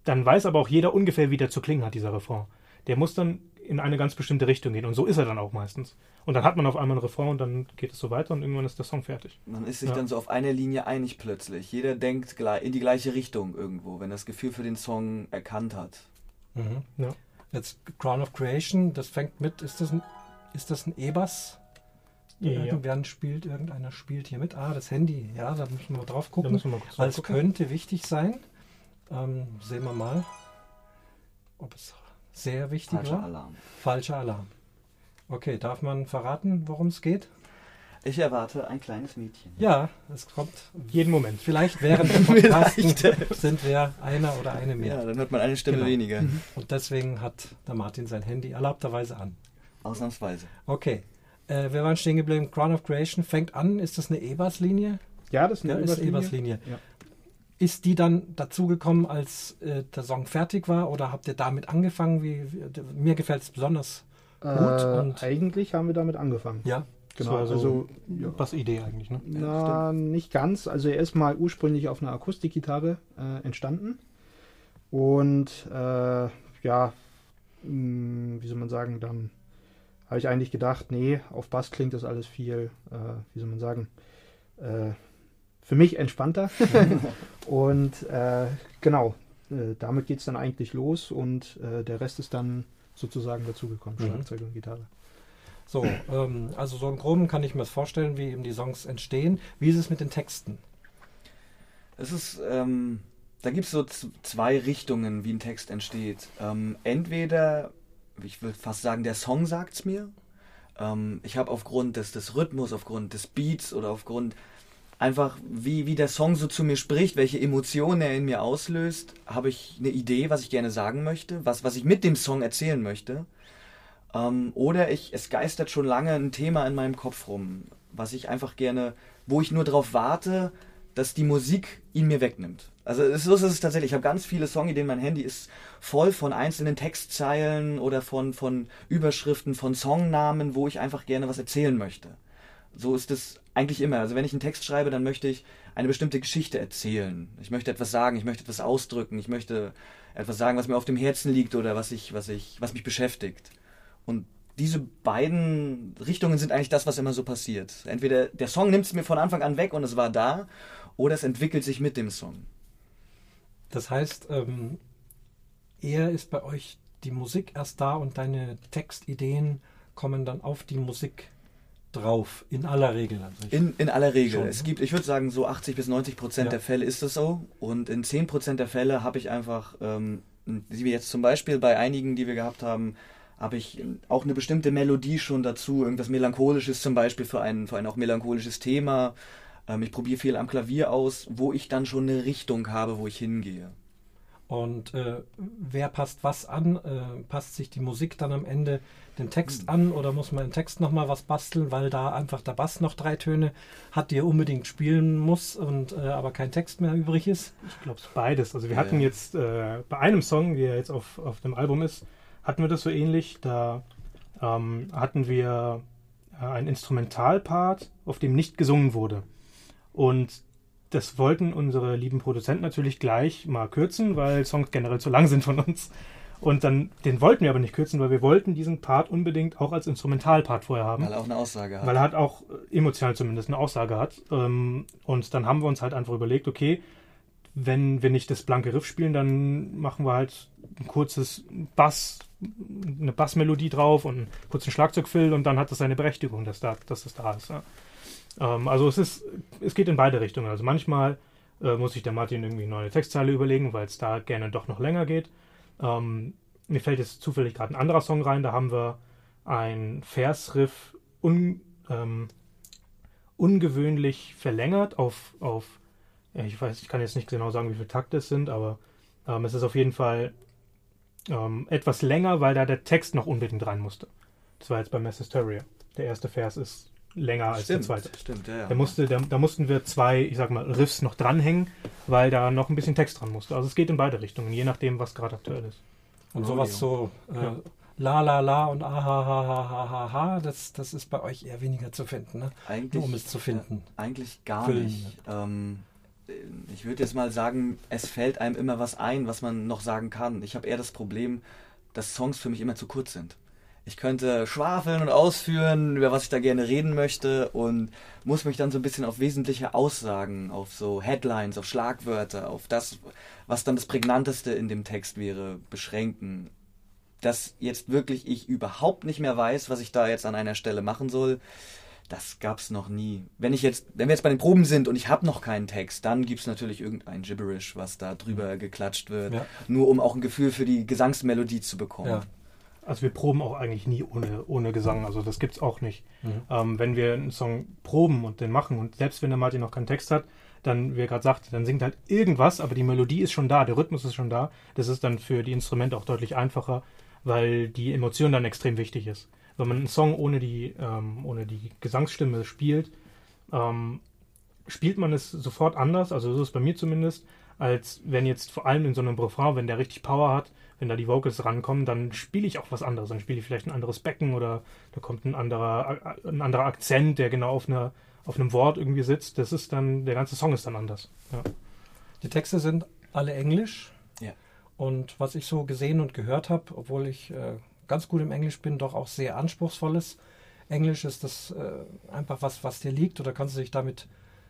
dann weiß aber auch jeder ungefähr, wie der zu klingen hat, dieser Refrain. Der muss dann in eine ganz bestimmte Richtung gehen. Und so ist er dann auch meistens. Und dann hat man auf einmal ein Refrain und dann geht es so weiter und irgendwann ist der Song fertig. Man ist sich Ja. dann so auf einer Linie einig plötzlich. Jeder denkt in die gleiche Richtung irgendwo, wenn er das Gefühl für den Song erkannt hat. Mhm. Ja. Jetzt Crown of Creation, das fängt mit, ist das ein, ist das ein E-Bass? Ja. Irgendwer spielt, irgendeiner spielt hier mit. Ah, das Handy, ja, da müssen wir drauf Da gucken. müssen wir mal kurz Weil es gucken. könnte wichtig sein. Ähm, sehen wir mal, ob es sehr wichtig Falscher war. Alarm. Falscher Alarm. Okay, darf man verraten, worum es geht? Ich erwarte ein kleines Mädchen. Ja, es kommt. Jeden Moment. Vielleicht während dem Podcast sind wir einer oder eine mehr. Ja, dann hört man eine Stimme Genau. weniger. Und deswegen hat der Martin sein Handy erlaubterweise an. Ausnahmsweise. Okay. Äh, wir waren stehen geblieben. Crown of Creation fängt an. Ist das eine E-Bass-Linie? Ja, das ist Ja, eine ist Überlinie. E-Bass-Linie. Ja. Ist die dann dazugekommen, als äh, der Song fertig war? Oder habt ihr damit angefangen? Wie, wie, mir gefällt es besonders gut. Äh, und eigentlich haben wir damit angefangen. ja, Das Genau, war so also ja. was Idee eigentlich, ne? Na, nicht ganz. Also er ist mal ursprünglich auf einer Akustikgitarre äh, entstanden. Und äh, ja, mh, wie soll man sagen, dann habe ich eigentlich gedacht, nee, auf Bass klingt das alles viel, äh, wie soll man sagen, äh, für mich entspannter. und äh, genau, äh, damit geht es dann eigentlich los und äh, der Rest ist dann sozusagen dazugekommen, Mhm. Schlagzeug und Gitarre. so. Ähm, also so im Groben kann ich mir das vorstellen, wie eben die Songs entstehen. Wie ist es mit den Texten? Es ist, ähm, da gibt es so zwei Richtungen, wie ein Text entsteht. Ähm, entweder, ich würde fast sagen, der Song sagt's mir. Ähm, ich habe aufgrund des, des Rhythmus, aufgrund des Beats oder aufgrund einfach, wie, wie der Song so zu mir spricht, welche Emotionen er in mir auslöst, habe ich eine Idee, was ich gerne sagen möchte, was, was ich mit dem Song erzählen möchte. Ähm, oder ich, es geistert schon lange ein Thema in meinem Kopf rum, was ich einfach gerne, wo ich nur darauf warte, dass die Musik ihn mir wegnimmt. Also es- ist es tatsächlich. Ich habe ganz viele Songideen. Mein Handy ist voll von einzelnen Textzeilen oder von, von Überschriften, von Songnamen, wo ich einfach gerne was erzählen möchte. So ist es eigentlich immer. Also wenn ich einen Text schreibe, dann möchte ich eine bestimmte Geschichte erzählen. Ich möchte etwas sagen, ich möchte etwas ausdrücken, ich möchte etwas sagen, was mir auf dem Herzen liegt oder was ich, was ich, was mich beschäftigt. Und diese beiden Richtungen sind eigentlich das, was immer so passiert. Entweder der Song nimmt es mir von Anfang an weg und es war da, oder es entwickelt sich mit dem Song. Das heißt, ähm, eher ist bei euch die Musik erst da und deine Textideen kommen dann auf die Musik drauf, in aller Regel. Also in, in aller Regel. Schon, es gibt, ich würde sagen, so 80 bis 90 Prozent Ja. der Fälle ist es so. Und in 10 Prozent der Fälle habe ich einfach, ähm, wie wir jetzt zum Beispiel bei einigen, die wir gehabt haben, habe ich auch eine bestimmte Melodie schon dazu, irgendwas Melancholisches zum Beispiel für ein, für ein auch melancholisches Thema. Ähm, ich probiere viel am Klavier aus, wo ich dann schon eine Richtung habe, wo ich hingehe. Und äh, wer passt was an? Äh, passt sich die Musik dann am Ende den Text an oder muss man im Text nochmal was basteln, weil da einfach der Bass noch drei Töne hat, die er unbedingt spielen muss und äh, aber kein Text mehr übrig ist? Ich glaube, beides. Also wir Ja, hatten ja. jetzt äh, bei einem Song, der jetzt auf, auf dem Album ist, hatten wir das so ähnlich. Da ähm, hatten wir äh, einen Instrumentalpart, auf dem nicht gesungen wurde. Und das wollten unsere lieben Produzenten natürlich gleich mal kürzen, weil Songs generell zu lang sind von uns. Und dann, den wollten wir aber nicht kürzen, weil wir wollten diesen Part unbedingt auch als Instrumentalpart vorher haben. Weil er auch eine Aussage hat. Weil er hat auch äh, emotional zumindest eine Aussage hat. Ähm, und dann haben wir uns halt einfach überlegt, okay, wenn wir nicht das blanke Riff spielen, dann machen wir halt ein kurzes Bass, eine Bassmelodie drauf und einen kurzen Schlagzeugfill und dann hat das seine Berechtigung, dass, da, dass das da ist. Ja. Ähm, also es ist, es geht in beide Richtungen. Also manchmal äh, muss sich der Martin irgendwie eine neue Textzeile überlegen, weil es da gerne doch noch länger geht. Ähm, mir fällt jetzt zufällig gerade ein anderer Song rein, da haben wir ein Versriff un, ähm, ungewöhnlich verlängert auf, auf ich weiß, ich kann jetzt nicht genau sagen, wie viele Takte es sind, aber ähm, es ist auf jeden Fall ähm, etwas länger, weil da der Text noch unbedingt rein musste. Das war jetzt bei Mass Hysteria. Der erste Vers ist länger als der zweite. stimmt, ja, ja. Da, musste, da, da mussten wir zwei, ich sag mal, Riffs noch dranhängen, weil da noch ein bisschen Text dran musste. Also es geht in beide Richtungen, je nachdem, was gerade aktuell ist. Und Rodeo. sowas so äh, Ja. la la la und ah ha ha ha ha ha ha, das, das ist bei euch eher weniger zu finden, ne? Eigentlich, Nur um es zu finden. Ja, eigentlich gar Füllen. nicht. Ähm, ich würde jetzt mal sagen, es fällt einem immer was ein, was man noch sagen kann. Ich habe eher das Problem, dass Songs für mich immer zu kurz sind. Ich könnte schwafeln und ausführen, über was ich da gerne reden möchte und muss mich dann so ein bisschen auf wesentliche Aussagen, auf so Headlines, auf Schlagwörter, auf das, was dann das Prägnanteste in dem Text wäre, beschränken. Dass jetzt wirklich ich überhaupt nicht mehr weiß, was ich da jetzt an einer Stelle machen soll, das gab's noch nie. Wenn ich jetzt, wenn wir jetzt bei den Proben sind und ich habe noch keinen Text, dann gibt's natürlich irgendein Gibberish, was da drüber geklatscht wird, Ja. nur um auch ein Gefühl für die Gesangsmelodie zu bekommen. Ja. Also wir proben auch eigentlich nie ohne, ohne Gesang, also das gibt's auch nicht. Mhm. Ähm, wenn wir einen Song proben und den machen und selbst wenn der Martin noch keinen Text hat, dann, wie er gerade sagte, dann singt halt irgendwas, aber die Melodie ist schon da, der Rhythmus ist schon da. Das ist dann für die Instrumente auch deutlich einfacher, weil die Emotion dann extrem wichtig ist. Wenn man einen Song ohne die, ähm, ohne die Gesangsstimme spielt, ähm, spielt man es sofort anders, also so ist es bei mir zumindest, als wenn jetzt vor allem in so einem Refrain, wenn der richtig Power hat, wenn da die Vocals rankommen, dann spiele ich auch was anderes. Dann spiele ich vielleicht ein anderes Becken oder da kommt ein anderer, ein anderer Akzent, der genau auf, einer, auf einem Wort irgendwie sitzt. Das ist dann, der ganze Song ist dann anders. Ja. Die Texte sind alle Englisch. Ja. Und was ich so gesehen und gehört habe, obwohl ich äh, ganz gut im Englisch bin, doch auch sehr anspruchsvolles Englisch. Ist das äh, einfach was, was dir liegt oder kannst du dich damit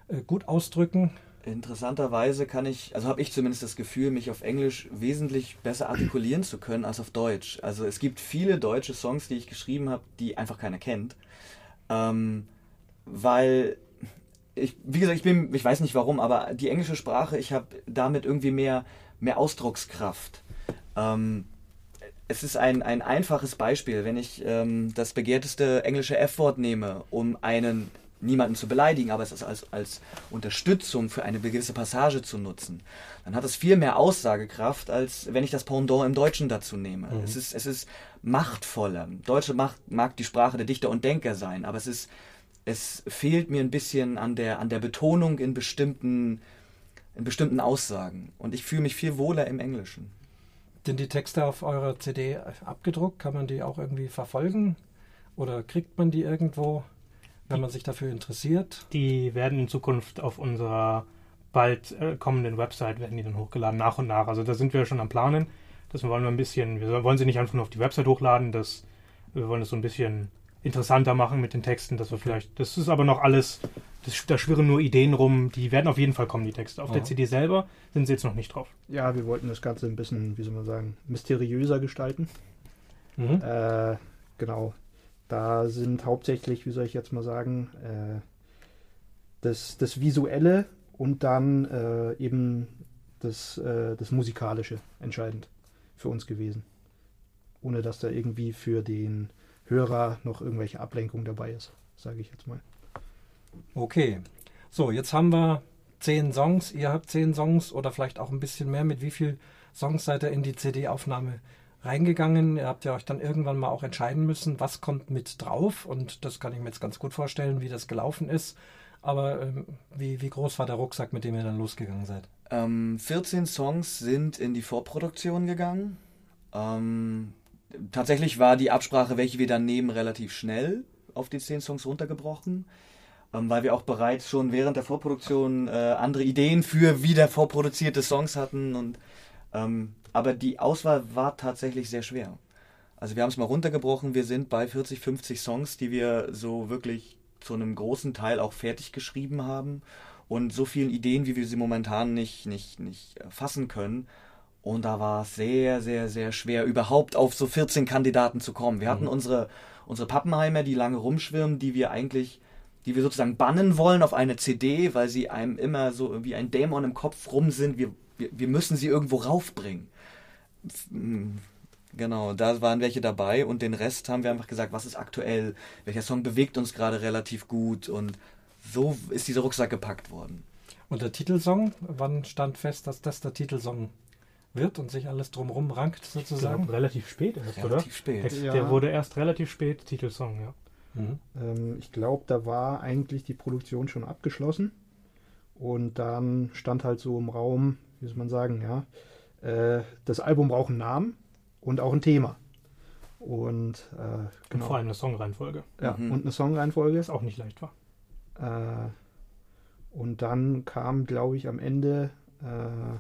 äh, gut ausdrücken? Interessanterweise kann ich, also habe ich zumindest das Gefühl, mich auf Englisch wesentlich besser artikulieren zu können als auf Deutsch. Also es gibt viele deutsche Songs, die ich geschrieben habe, die einfach keiner kennt. Ähm, weil ich, wie gesagt, ich bin, ich weiß nicht warum, aber die englische Sprache, ich habe damit irgendwie mehr, mehr Ausdruckskraft. Ähm, es ist ein, ein einfaches Beispiel, wenn ich ähm, das begehrteste englische F-Wort nehme, um einen niemanden zu beleidigen, aber es ist als, als Unterstützung für eine gewisse Passage zu nutzen, dann hat es viel mehr Aussagekraft, als wenn ich das Pendant im Deutschen dazu nehme. Es, ist, es ist machtvoller. Deutsche Macht mag die Sprache der Dichter und Denker sein, aber es ist, es fehlt mir ein bisschen an der, an der Betonung in bestimmten, in bestimmten Aussagen. Und ich fühle mich viel wohler im Englischen. Sind die Texte auf eurer CD abgedruckt? Kann man die auch irgendwie verfolgen? Oder kriegt man die irgendwo? Wenn man sich dafür interessiert. Die werden in Zukunft auf unserer bald äh, kommenden Website werden die dann hochgeladen, nach und nach. Also da sind wir schon am Planen. Das wollen wir ein bisschen, wir wollen sie nicht einfach nur auf die Website hochladen, das, wir wollen es so ein bisschen interessanter machen mit den Texten, dass wir vielleicht, das ist aber noch alles, das, da schwirren nur Ideen rum, die werden auf jeden Fall kommen, die Texte. Auf Ja. der CD selber sind sie jetzt noch nicht drauf. Ja, wir wollten das Ganze ein bisschen, wie soll man sagen, mysteriöser gestalten. Mhm. Äh, genau. Da sind hauptsächlich, wie soll ich jetzt mal sagen, äh, das, das Visuelle und dann äh, eben das, äh, das Musikalische entscheidend für uns gewesen. Ohne dass da irgendwie für den Hörer noch irgendwelche Ablenkung dabei ist, sage ich jetzt mal. Okay. So, jetzt haben wir zehn Songs. Ihr habt zehn Songs oder vielleicht auch ein bisschen mehr. Mit wie viel Songs seid ihr in die CD-Aufnahme reingegangen? Ihr habt ja euch dann irgendwann mal auch entscheiden müssen, was kommt mit drauf. Und das kann ich mir jetzt ganz gut vorstellen, wie das gelaufen ist. Aber ähm, wie, wie groß war der Rucksack, mit dem ihr dann losgegangen seid? Ähm, 14 Songs sind in die Vorproduktion gegangen. Ähm, tatsächlich war die Absprache, welche wir dann nehmen, relativ schnell auf die 10 Songs runtergebrochen, ähm, weil wir auch bereits schon während der Vorproduktion äh, andere Ideen für wieder vorproduzierte Songs hatten. Und, ähm, aber die Auswahl war tatsächlich sehr schwer. Also wir haben es mal runtergebrochen, wir sind bei 40, 50 Songs, die wir so wirklich zu einem großen Teil auch fertig geschrieben haben und so vielen Ideen, wie wir sie momentan nicht, nicht, nicht fassen können. Und da war es sehr, sehr, sehr schwer, überhaupt auf so 14 Kandidaten zu kommen. Wir hatten unsere, unsere Pappenheimer, die lange rumschwirren, die wir eigentlich, die wir sozusagen bannen wollen auf eine CD, weil sie einem immer so wie ein Dämon im Kopf rum sind. Wir, wir, wir müssen sie irgendwo raufbringen. Genau, da waren welche dabei und den Rest haben wir einfach gesagt, was ist aktuell, welcher Song bewegt uns gerade relativ gut und so ist dieser Rucksack gepackt worden. Und der Titelsong, wann stand fest, dass das der Titelsong wird und sich alles drumherum rankt sozusagen? glaube, relativ spät erst, oder? Relativ spät. Der, Ja. der wurde erst relativ spät Titelsong, ja. Mhm. Ähm, ich glaube, da war eigentlich die Produktion schon abgeschlossen. Und dann stand halt so im Raum, wie soll man sagen, ja, äh, das Album braucht einen Namen und auch ein Thema. Und äh, Und genau. vor allem eine Songreihenfolge, ja, Mhm. und eine Songreihenfolge. das auch nicht leicht war. Äh, und dann kam, glaube ich, am Ende äh,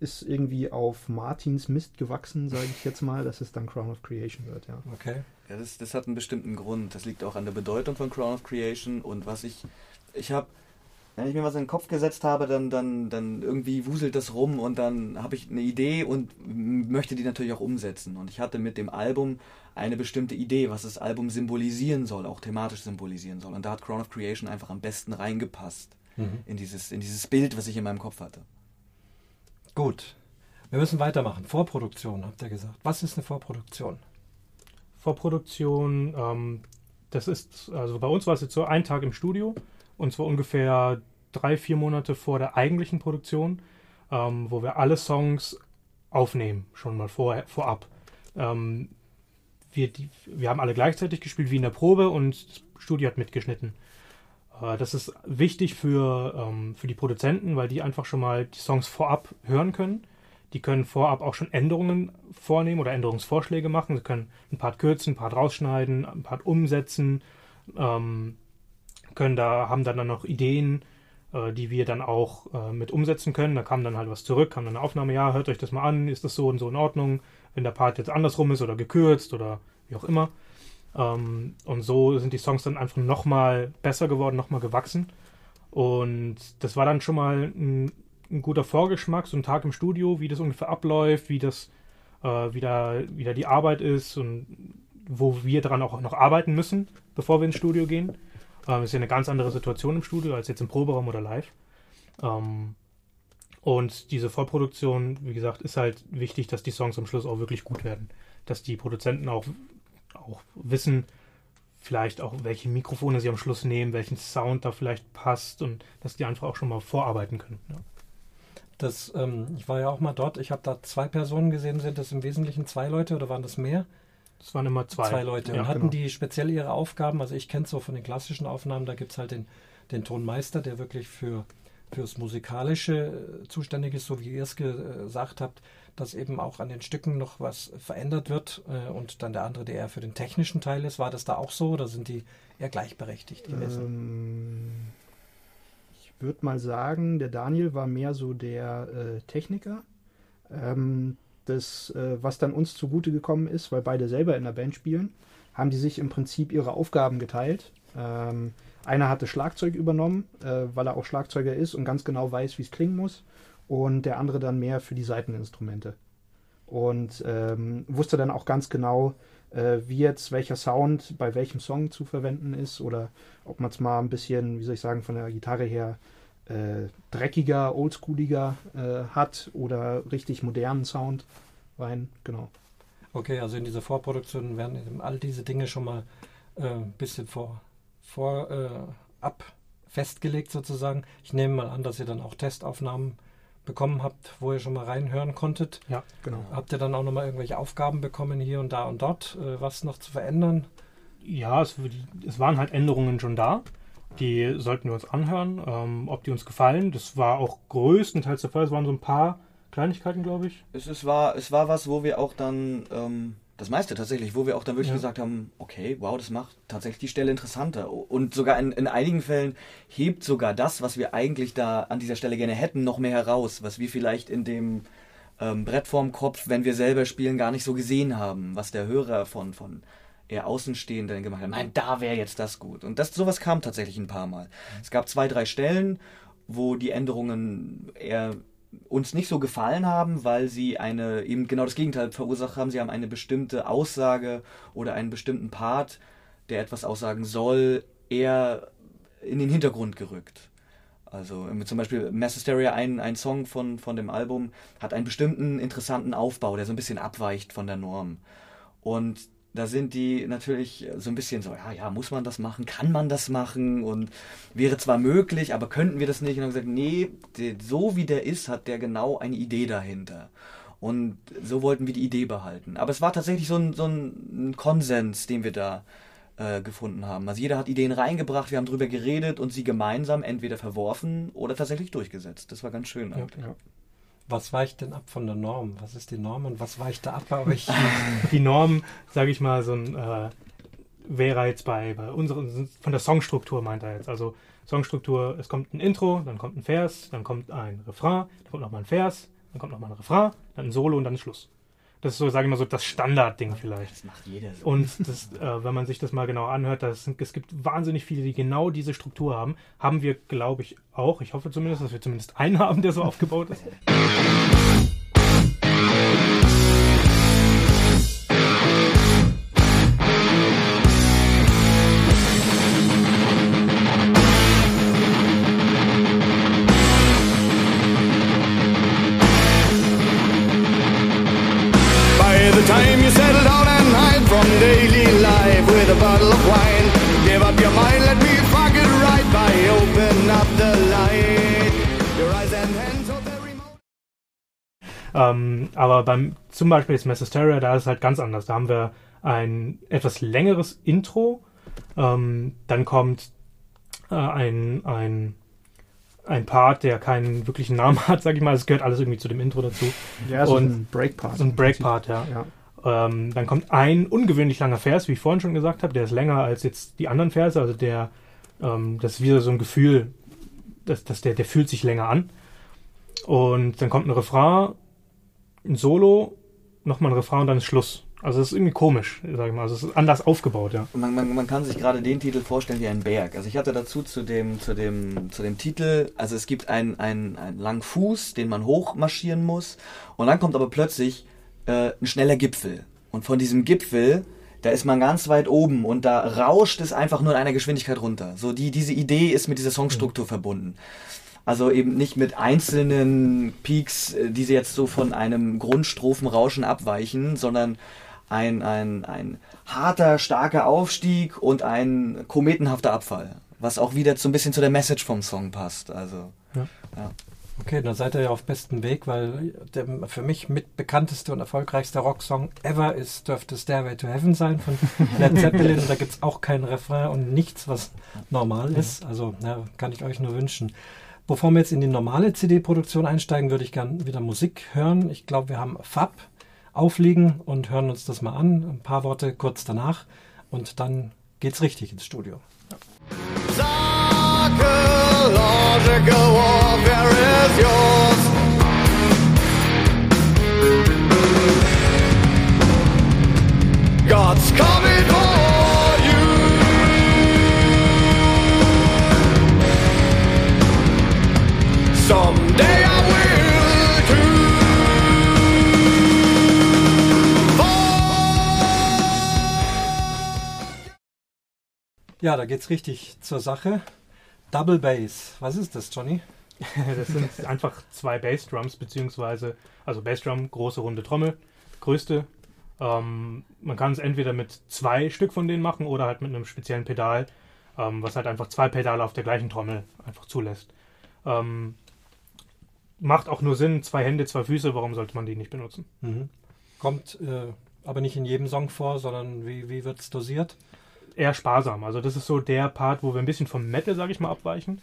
ist irgendwie auf Martins Mist gewachsen, sage ich jetzt mal, dass es dann Crown of Creation wird, ja. Okay. Ja, das, das hat einen bestimmten Grund. Das liegt auch an der Bedeutung von Crown of Creation und was ich. Ich habe, wenn ich mir was in den Kopf gesetzt habe, dann, dann, dann irgendwie wuselt das rum und dann habe ich eine Idee und möchte die natürlich auch umsetzen. Und ich hatte mit dem Album eine bestimmte Idee, was das Album symbolisieren soll, auch thematisch symbolisieren soll. Und da hat Crown of Creation einfach am besten reingepasst Mhm. in dieses, in dieses Bild, was ich in meinem Kopf hatte. Gut. Wir müssen weitermachen. Vorproduktion, habt ihr gesagt. Was ist eine Vorproduktion? Vorproduktion, ähm, das ist, also bei uns war es jetzt so ein Tag im Studio und zwar ungefähr drei, vier Monate vor der eigentlichen Produktion, ähm, wo wir alle Songs aufnehmen, schon mal vor, vorab. Ähm, wir, die, wir haben alle gleichzeitig gespielt wie in der Probe und das Studio hat mitgeschnitten. Äh, das ist wichtig für, ähm, für die Produzenten, weil die einfach schon mal die Songs vorab hören können. Die können vorab auch schon Änderungen vornehmen oder Änderungsvorschläge machen. Sie können ein Part kürzen, ein Part rausschneiden, ein Part umsetzen, ähm, können da, haben dann, dann noch Ideen, äh, die wir dann auch äh, mit umsetzen können. Da kam dann halt was zurück, kam dann eine Aufnahme, ja, hört euch das mal an, ist das so und so in Ordnung, wenn der Part jetzt andersrum ist oder gekürzt oder wie auch immer. Ähm, und so sind die Songs dann einfach nochmal besser geworden, nochmal gewachsen. Und das war dann schon mal ein, ein guter Vorgeschmack, so ein Tag im Studio, wie das ungefähr abläuft, wie das, äh, wie, da, wie da die Arbeit ist und wo wir daran auch noch arbeiten müssen, bevor wir ins Studio gehen. Ähm, ist ja eine ganz andere Situation im Studio als jetzt im Proberaum oder live. Ähm, und diese Vorproduktion, wie gesagt, ist halt wichtig, dass die Songs am Schluss auch wirklich gut werden. Dass die Produzenten auch, auch wissen, vielleicht auch, welche Mikrofone sie am Schluss nehmen, welchen Sound da vielleicht passt und dass die einfach auch schon mal vorarbeiten können. Ja. Das, ähm, ich war ja auch mal dort. Ich habe da zwei Personen gesehen. Sind das im Wesentlichen zwei Leute oder waren das mehr? Das waren immer zwei. Leute. Ja, und hatten genau. die speziell ihre Aufgaben? Also ich kenne es so von den klassischen Aufnahmen, da gibt es halt den, den Tonmeister, der wirklich für fürs Musikalische äh, zuständig ist, so wie ihr es gesagt habt. dass eben auch an den Stücken noch was verändert wird äh, und dann der andere, der eher für den technischen Teil ist. War das da auch so oder sind die eher gleichberechtigt gewesen? Ähm, ich würde mal sagen, der Daniel war mehr so der äh, Techniker. Ähm, das, äh, was dann uns zugute gekommen ist, weil beide selber in der Band spielen, haben die sich im Prinzip ihre Aufgaben geteilt. Ähm, einer hatte Schlagzeug übernommen, äh, weil er auch Schlagzeuger ist und ganz genau weiß, wie es klingen muss. Und der andere dann mehr für die Seiteninstrumente. Und ähm, wusste dann auch ganz genau, äh, wie jetzt welcher Sound bei welchem Song zu verwenden ist oder ob man es mal ein bisschen, wie soll ich sagen, von der Gitarre her äh, dreckiger, oldschooliger äh, hat oder richtig modernen Sound rein. Genau. Okay, also in dieser Vorproduktion werden eben all diese Dinge schon mal äh, ein bisschen vor, vor äh, ab festgelegt sozusagen. Ich nehme mal an, dass ihr dann auch Testaufnahmen bekommen habt, wo ihr schon mal reinhören konntet. Ja, Genau. Habt ihr dann auch nochmal irgendwelche Aufgaben bekommen, hier und da und dort, äh, was noch zu verändern? Ja, es, es waren halt Änderungen schon da. Die sollten wir uns anhören, ähm, ob die uns gefallen. Das war auch größtenteils der Fall. Es waren so ein paar Kleinigkeiten, glaube ich. Es, es, war, es war was, wo wir auch dann, ähm, das meiste tatsächlich, wo wir auch dann wirklich Ja. gesagt haben, okay, wow, das macht tatsächlich die Stelle interessanter. Und sogar in, in einigen Fällen hebt sogar das, was wir eigentlich da an dieser Stelle gerne hätten, noch mehr heraus, was wir vielleicht in dem ähm, Brett vorm Kopf, wenn wir selber spielen, gar nicht so gesehen haben, was der Hörer von, von eher Außenstehenden gemacht hat. Nein, da wäre jetzt das gut. Und das, sowas kam tatsächlich ein paar Mal. Es gab zwei, drei Stellen, wo die Änderungen eher uns nicht so gefallen haben, weil sie eine eben genau das Gegenteil verursacht haben. Sie haben eine bestimmte Aussage oder einen bestimmten Part, der etwas aussagen soll, eher in den Hintergrund gerückt. Also zum Beispiel Mass Hysteria, ein, ein Song von, von dem Album, hat einen bestimmten interessanten Aufbau, der so ein bisschen abweicht von der Norm. Und da sind die natürlich so ein bisschen so, ja, ja, muss man das machen? Kann man das machen? Und wäre zwar möglich, aber könnten wir das nicht? Und haben gesagt, nee, so wie der ist, hat der genau eine Idee dahinter. Und so wollten wir die Idee behalten. Aber es war tatsächlich so ein, so ein Konsens, den wir da äh, gefunden haben. Also jeder hat Ideen reingebracht, wir haben drüber geredet und sie gemeinsam entweder verworfen oder tatsächlich durchgesetzt. Das war ganz schön. eigentlich. Was weicht denn ab von der Norm? Was ist die Norm und was weicht da ab bei euch? Die Norm, sage ich mal, so ein äh, wäre jetzt bei, bei unseren, von der Songstruktur meint er jetzt. Also Songstruktur, es kommt ein Intro, dann kommt ein Vers, dann kommt ein Refrain, dann kommt nochmal ein Vers, dann kommt nochmal ein Refrain, dann ein Solo und dann Schluss. Das ist so, sage ich mal, so das Standardding vielleicht. Das macht jeder so. Und das, äh, wenn man sich das mal genau anhört, das sind, es gibt wahnsinnig viele, die genau diese Struktur haben. Haben wir, glaube ich, auch. Ich hoffe zumindest, dass wir zumindest einen haben, der so aufgebaut ist. From daily life with a bottle of wine, give up your mind, let me fuck it right by open up the light. Your eyes and hands are very remote. Ähm, aber beim zum Beispiel jetzt Mass Hysteria, da ist es halt ganz anders. Da haben wir ein etwas längeres Intro. Ähm, dann kommt äh, ein, ein, ein Part, der keinen wirklichen Namen hat, sag ich mal. Es gehört alles irgendwie zu dem Intro dazu. Ja, so Und ein Breakpart. So ein Breakpart, ja. Ja. Ähm, dann kommt ein ungewöhnlich langer Vers, wie ich vorhin schon gesagt habe. Der ist länger als jetzt die anderen Verse. Also der, ähm, das ist wieder so ein Gefühl, dass, dass der, der fühlt sich länger an. Und dann kommt ein Refrain, ein Solo, nochmal ein Refrain und dann ist Schluss. Also es ist irgendwie komisch, sag ich mal. Also es ist anders aufgebaut, ja. Man, man, man kann sich gerade den Titel vorstellen wie ein Berg. Also ich hatte dazu zu dem, zu dem, zu dem Titel, also es gibt einen, einen, einen langen Fuß, den man hochmarschieren muss. Und dann kommt aber plötzlich äh, ein schneller Gipfel. Und von diesem Gipfel, da ist man ganz weit oben und da rauscht es einfach nur in einer Geschwindigkeit runter. So die, diese Idee ist mit dieser Songstruktur verbunden. Also eben nicht mit einzelnen Peaks, äh, die sie jetzt so von einem Grundstrophenrauschen abweichen, sondern ein, ein, ein harter, starker Aufstieg und ein kometenhafter Abfall. Was auch wieder so ein bisschen zu der Message vom Song passt. Also, Okay, dann seid ihr ja auf bestem Weg, weil der für mich mit bekannteste und erfolgreichste Rocksong ever ist, dürfte Stairway to Heaven sein von Led Zeppelin. und da gibt es auch keinen Refrain und nichts, was normal ist. Also ja, kann ich euch nur wünschen. Bevor wir jetzt in die normale CD-Produktion einsteigen, würde ich gerne wieder Musik hören. Ich glaube, wir haben Fab aufliegen und hören uns das mal an. Ein paar Worte kurz danach und dann geht's richtig ins Studio. Psychological Ja, da geht's richtig zur Sache. Double Bass. Was ist das, Johnny? Das sind einfach zwei Bassdrums, beziehungsweise, also Bassdrum, große runde Trommel, größte. Ähm, man kann es entweder mit zwei Stück von denen machen oder halt mit einem speziellen Pedal, ähm, was halt einfach zwei Pedale auf der gleichen Trommel einfach zulässt. Ähm, macht auch nur Sinn, zwei Hände, zwei Füße, warum sollte man die nicht benutzen? Mhm. Kommt äh, aber nicht in jedem Song vor, sondern wie, wie wird's dosiert? eher sparsam. Also das ist so der Part, wo wir ein bisschen vom Metal, sage ich mal, abweichen.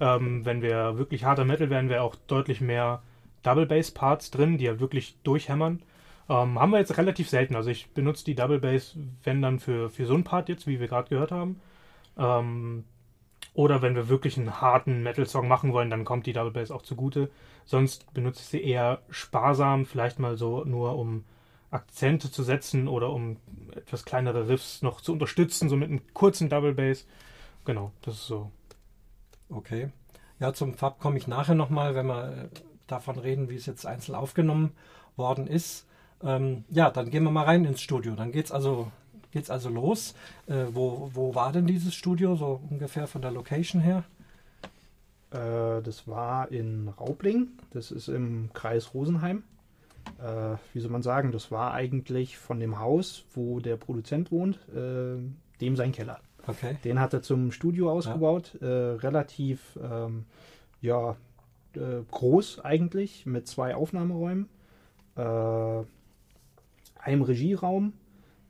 Ähm, wenn wir wirklich harter Metal werden, wir auch deutlich mehr Double Bass Parts drin, die ja wirklich durchhämmern. Ähm, haben wir jetzt relativ selten. Also ich benutze die Double Bass, wenn dann für, für so einen Part jetzt, wie wir gerade gehört haben. Ähm, oder wenn wir wirklich einen harten Metal-Song machen wollen, dann kommt die Double Bass auch zugute. Sonst benutze ich sie eher sparsam, vielleicht mal so nur um Akzente zu setzen oder um etwas kleinere Riffs noch zu unterstützen, so mit einem kurzen Double Bass. Genau, das ist so. Okay. Ja, zum Fab komme ich nachher nochmal, wenn wir äh, davon reden, wie es jetzt einzeln aufgenommen worden ist. Ähm, ja, dann gehen wir mal rein ins Studio. Dann geht's also, geht's also los. Äh, wo, wo war denn dieses Studio, so ungefähr von der Location her? Äh, das war in Raubling, das ist im Kreis Rosenheim. Äh, wie soll man sagen, das war eigentlich von dem Haus, wo der Produzent wohnt, dem sein Keller. Okay. Den hat er zum Studio ausgebaut, äh, relativ ähm, ja, äh, groß eigentlich, mit zwei Aufnahmeräumen, äh, einem Regieraum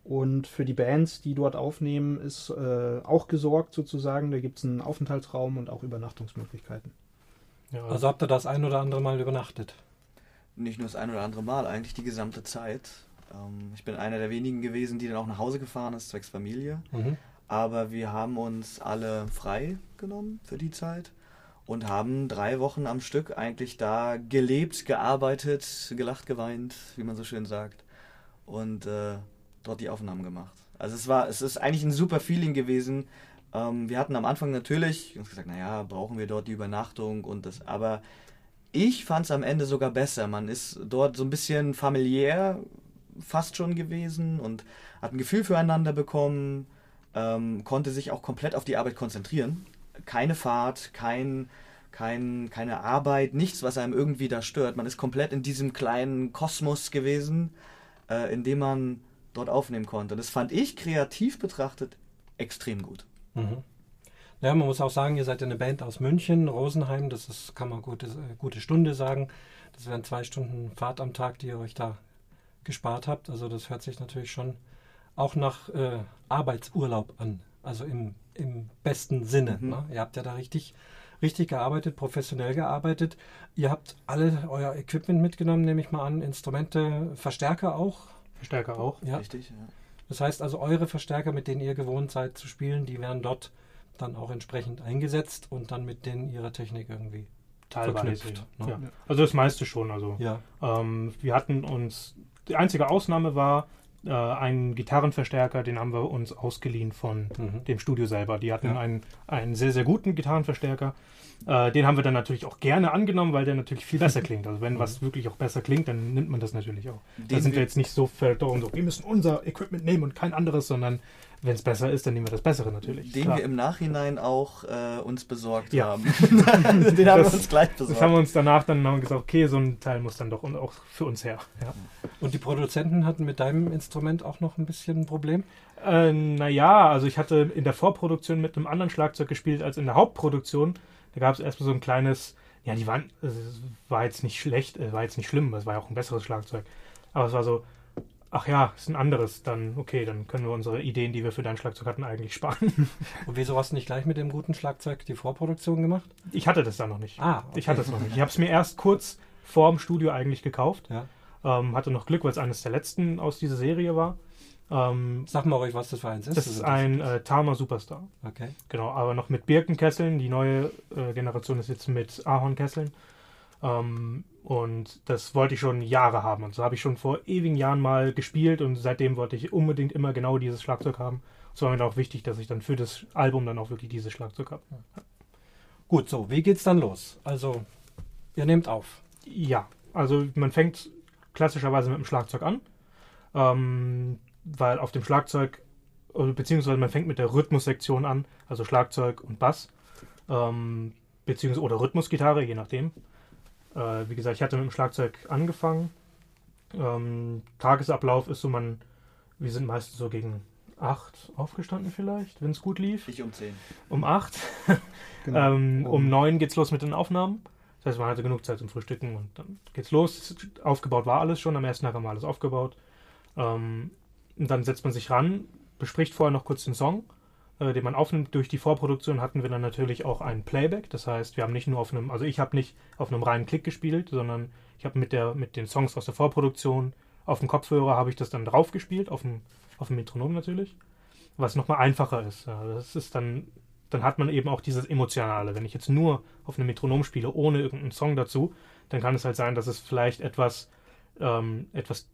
und für die Bands, die dort aufnehmen, ist äh, auch gesorgt sozusagen. Da gibt es einen Aufenthaltsraum und auch Übernachtungsmöglichkeiten. Ja, Also habt ihr das ein oder andere Mal übernachtet? Nicht nur das ein oder andere Mal, eigentlich die gesamte Zeit. Ähm, ich bin einer der wenigen gewesen, die dann auch nach Hause gefahren ist, zwecks Familie. Mhm. Aber wir haben uns alle frei genommen für die Zeit und haben drei Wochen am Stück eigentlich da gelebt, gearbeitet, gelacht, geweint, wie man so schön sagt. Und äh, dort die Aufnahmen gemacht. Also es war, es ist eigentlich ein super Feeling gewesen. Ähm, wir hatten am Anfang natürlich uns gesagt, naja, brauchen wir dort die Übernachtung und das, aber ich fand es am Ende sogar besser. Man ist dort so ein bisschen familiär fast schon gewesen und hat ein Gefühl füreinander bekommen, ähm, konnte sich auch komplett auf die Arbeit konzentrieren. Keine Fahrt, kein, kein, keine Arbeit, nichts, was einem irgendwie da stört. Man ist komplett in diesem kleinen Kosmos gewesen, äh, in dem man dort aufnehmen konnte. Das fand ich kreativ betrachtet extrem gut. Mhm. Ja, man muss auch sagen, ihr seid ja eine Band aus München, Rosenheim, das ist, kann man gute, gute Stunde sagen. Das wären zwei Stunden Fahrt am Tag, die ihr euch da gespart habt. Also das hört sich natürlich schon auch nach äh, Arbeitsurlaub an. Also im, im besten Sinne. Mhm. Ne? Ihr habt ja da richtig, richtig gearbeitet, professionell gearbeitet. Ihr habt alle euer Equipment mitgenommen, nehme ich mal an, Instrumente, Verstärker auch. Verstärker auch. Ja. Richtig? Ja. Das heißt also, eure Verstärker, mit denen ihr gewohnt seid zu spielen, die werden dort dann auch entsprechend eingesetzt und dann mit denen ihrer Technik irgendwie. Teilweise. Ne? Ja. Also das meiste schon. Also Ja. ähm, wir hatten uns, die einzige Ausnahme war äh, ein Gitarrenverstärker, den haben wir uns ausgeliehen von Mhm. dem Studio selber. Die hatten Ja. einen, einen sehr, sehr guten Gitarrenverstärker. Äh, den haben wir dann natürlich auch gerne angenommen, weil der natürlich viel besser klingt. Also wenn was wirklich auch besser klingt, dann nimmt man das natürlich auch. da Den sind wir wir- jetzt nicht so verdorben, so, wir müssen unser Equipment nehmen und kein anderes, sondern wenn es besser ist, dann nehmen wir das Bessere natürlich. Den Klar. wir im Nachhinein auch äh, uns besorgt Ja. haben. Den haben wir Das- uns gleich Das besorgt. haben wir uns danach dann haben gesagt, okay, so ein Teil muss dann doch auch für uns her. Ja. Und die Produzenten hatten mit deinem Instrument auch noch ein bisschen ein Problem? Äh, naja, also ich hatte in der Vorproduktion mit einem anderen Schlagzeug gespielt als in der Hauptproduktion. Da gab es erstmal so ein kleines, ja, die waren, es war jetzt nicht schlecht, äh, war jetzt nicht schlimm, es war ja auch ein besseres Schlagzeug. Aber es war so, ach ja, ist ein anderes, dann okay, dann können wir unsere Ideen, die wir für dein Schlagzeug hatten, eigentlich sparen. Und wieso hast du nicht gleich mit dem guten Schlagzeug die Vorproduktion gemacht? Ich hatte das dann noch nicht. Ah, okay. Ich hatte es noch nicht. Ich habe es mir erst kurz vorm Studio eigentlich gekauft. Ja. Ähm, hatte noch Glück, weil es eines der letzten aus dieser Serie war. Ähm, Sag mal ruhig, was das für eins ist. das ist ein äh, Tama Superstar. Okay. Genau, aber noch mit Birkenkesseln. Die neue äh, Generation ist jetzt mit Ahornkesseln. Ähm, und das wollte ich schon Jahre haben. Und so habe ich schon vor ewigen Jahren mal gespielt und seitdem wollte ich unbedingt immer genau dieses Schlagzeug haben. Es war mir dann auch wichtig, dass ich dann für das Album dann auch wirklich dieses Schlagzeug habe. Gut, so, wie geht's dann los? Also, ihr nehmt auf. Ja, also man fängt klassischerweise mit dem Schlagzeug an, ähm, weil auf dem Schlagzeug, oder beziehungsweise man fängt mit der Rhythmussektion an, also Schlagzeug und Bass, ähm, beziehungsweise oder Rhythmusgitarre, je nachdem. Äh, wie gesagt, ich hatte mit dem Schlagzeug angefangen. Ähm, Tagesablauf ist so, man, wir sind meistens so gegen acht aufgestanden vielleicht, wenn es gut lief. Ich um 10. Um acht. Genau. Ähm, um Um- neun geht's los mit den Aufnahmen. Das heißt, man hatte genug Zeit zum Frühstücken und dann geht's los. Aufgebaut war alles schon. Am ersten Tag haben wir alles aufgebaut. Ähm, und dann setzt man sich ran, bespricht vorher noch kurz den Song, äh, den man aufnimmt. Durch die Vorproduktion hatten wir dann natürlich auch ein Playback. Das heißt, wir haben nicht nur auf einem, also ich habe nicht auf einem reinen Klick gespielt, sondern ich habe mit mit den Songs aus der Vorproduktion auf dem Kopfhörer habe ich das dann drauf gespielt, auf dem auf dem Metronom natürlich, was nochmal einfacher ist. Das ist dann dann hat man eben auch dieses Emotionale. Wenn ich jetzt nur auf einem Metronom spiele, ohne irgendeinen Song dazu, dann kann es halt sein, dass es vielleicht etwas, ähm, etwas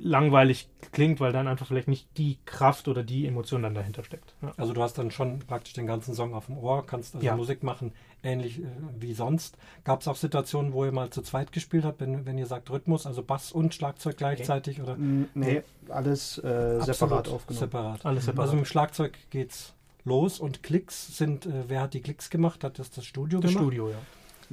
langweilig klingt, weil dann einfach vielleicht nicht die Kraft oder die Emotion dann dahinter steckt. Ja. Also du hast dann schon praktisch den ganzen Song auf dem Ohr, kannst also Ja. Musik machen, ähnlich äh, wie sonst. Gab es auch Situationen, wo ihr mal zu zweit gespielt habt, wenn, wenn ihr sagt Rhythmus, also Bass und Schlagzeug gleichzeitig oder Mm, Nee, alles äh, separat aufgenommen. Separat. Alles separat. Also mit dem Schlagzeug geht's los und Klicks sind, äh, wer hat die Klicks gemacht? Hat das das Studio das gemacht? Studio, ja.